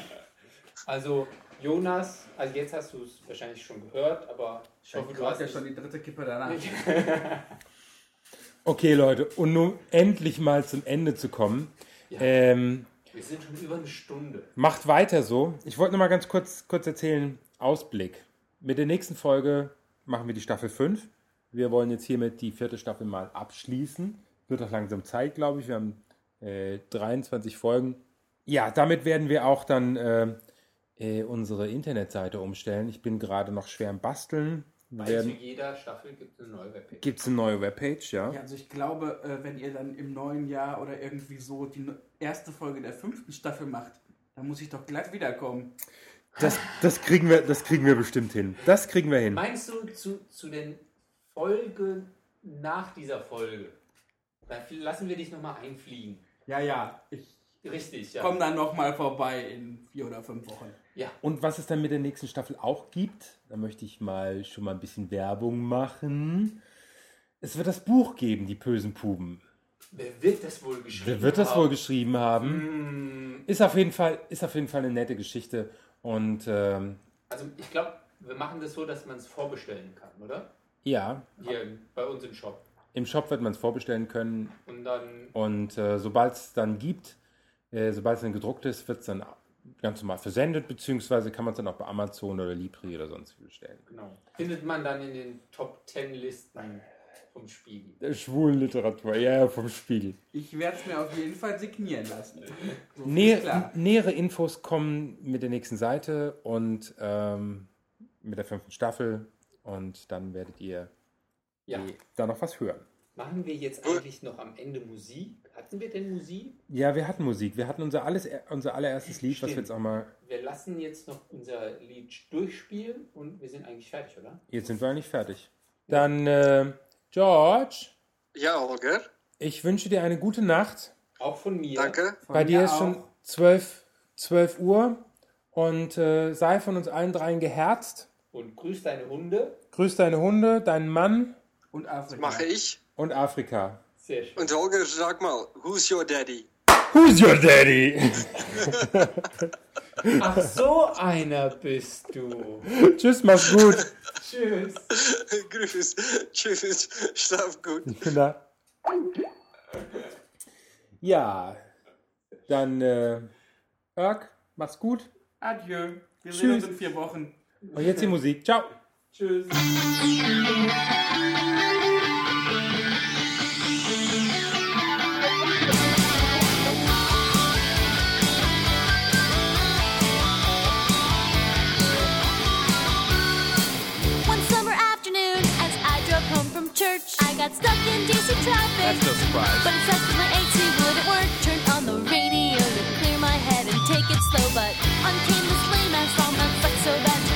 Also Jonas, also jetzt hast du es wahrscheinlich schon gehört, aber ich hoffe, du hast ja schon die dritte Kippe danach. <laughs> Okay, Leute, und um endlich mal zum Ende zu kommen, Ja. ähm, Wir sind schon über eine Stunde. macht weiter so. Ich wollte noch mal ganz kurz, kurz erzählen, Ausblick. Mit der nächsten Folge machen wir die Staffel 5. Wir wollen jetzt hiermit die vierte Staffel mal abschließen. Wird auch langsam Zeit, glaube ich. Wir haben äh, 23 Folgen. Ja, damit werden wir auch dann äh, äh, unsere Internetseite umstellen. Ich bin gerade noch schwer am Basteln. Weil Werden- zu jeder Staffel gibt es eine neue Webpage. Gibt es eine neue Webpage, ja? Ja, also ich glaube, äh, wenn ihr dann im neuen Jahr oder irgendwie so die ne- erste Folge der fünften Staffel macht, dann muss ich doch glatt wiederkommen. Das, das, kriegen wir, das kriegen wir bestimmt hin. Das kriegen wir hin. Meinst du zu, zu den Folgen nach dieser Folge? Da lassen wir dich nochmal einfliegen. Ja, ja, ich Richtig, ja. komm dann nochmal vorbei in vier oder fünf Wochen. Ja. Und was es dann mit der nächsten Staffel auch gibt, da möchte ich mal schon mal ein bisschen Werbung machen. Es wird das Buch geben, die bösen Puben. Wer wird das wohl geschrieben Wer wird das haben? wohl geschrieben haben? Hm. Ist auf jeden Fall, ist auf jeden Fall eine nette Geschichte. Und ähm, Also ich glaube, wir machen das so, dass man es vorbestellen kann, oder? ja, Hier bei uns im Shop. im Shop wird man es vorbestellen können. Und dann Und äh, sobald es dann gibt, äh, sobald es dann gedruckt ist, wird es dann ganz normal versendet, beziehungsweise kann man es dann auch bei Amazon oder Libri oder sonst wie bestellen. genau. findet man dann in den Top 10 Listen vom Spiegel. Der schwulen Literatur, ja, ja, vom Spiegel. Ich werde es mir auf jeden Fall signieren lassen. So Nähe, klar. nähere Infos kommen mit der nächsten Seite und ähm, mit der fünften Staffel und dann werdet ihr Ja. da noch was hören. Machen wir jetzt eigentlich noch am Ende Musik? Hatten wir denn Musik? Ja, wir hatten Musik. Wir hatten unser, alles, unser allererstes Lied, was wir Stimmt. jetzt auch mal. Wir lassen jetzt noch unser Lied durchspielen und wir sind eigentlich fertig, oder? Jetzt sind wir eigentlich fertig. Dann, äh, George, Ja, Holger. ich wünsche dir eine gute Nacht. Auch von mir. Danke. Bei dir ist schon 12, 12 Uhr und äh, sei von uns allen dreien geherzt. Und grüß deine Hunde. Grüß deine Hunde, deinen Mann Und Afrika. Mache ich. und Afrika. Sehr schön. Und Holger, sag mal, who's your daddy? Who's your daddy? <laughs> Ach, so einer bist du. Tschüss, mach's gut. <laughs> Tschüss. <laughs> Grüß. Tschüss. Schlaf gut. Na. Ja, dann, äh, Erk, mach's gut. Adieu. Wir sehen Tschüss. uns in vier Wochen. Und jetzt die Musik. Ciao. Tschüss. Got stuck in DC traffic. That's no surprise. But it sucked my AC wouldn't work. Turned on the radio to clear my head and take it slow. But on came this lame ass song that sucked so bad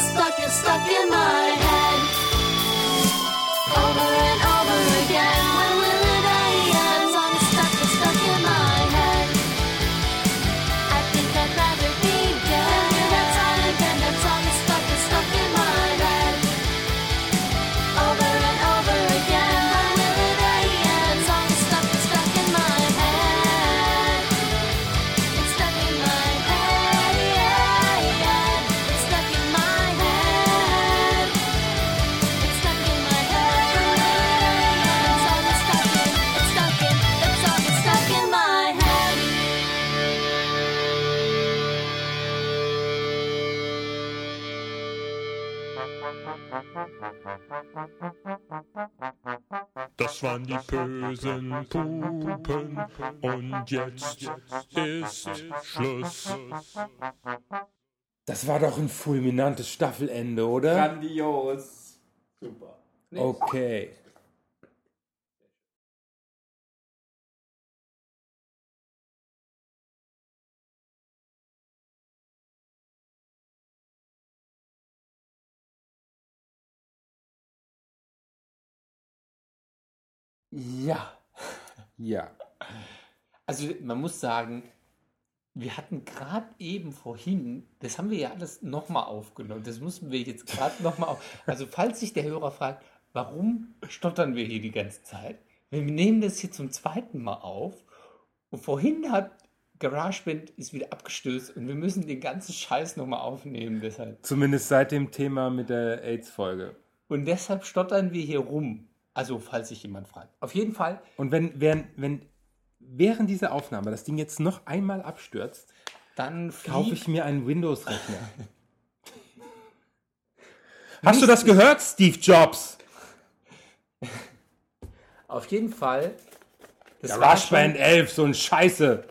stuck, is stuck in my head. Das waren die bösen Pupen und jetzt ist Schluss. Das war doch ein fulminantes Staffelende, oder? Grandios. Super. Okay. Ja. Ja. Also man muss sagen, wir hatten gerade eben vorhin, das haben wir ja alles nochmal aufgenommen, das mussten wir jetzt gerade nochmal auf. Also falls sich der Hörer fragt, warum stottern wir hier die ganze Zeit? Wir nehmen das hier zum zweiten Mal auf und vorhin hat GarageBand ist wieder abgestürzt und wir müssen den ganzen Scheiß nochmal aufnehmen deshalb. Zumindest seit dem Thema mit der AIDS-Folge. Und deshalb stottern wir hier rum. Also falls sich jemand fragt. Auf jeden Fall Und wenn, wenn, wenn während dieser Aufnahme das Ding jetzt noch einmal abstürzt, dann kaufe ich mir einen Windows-Rechner. <laughs> Hast du das gehört, Steve Jobs? Auf jeden Fall. GarageBand 11, so ein Scheiße.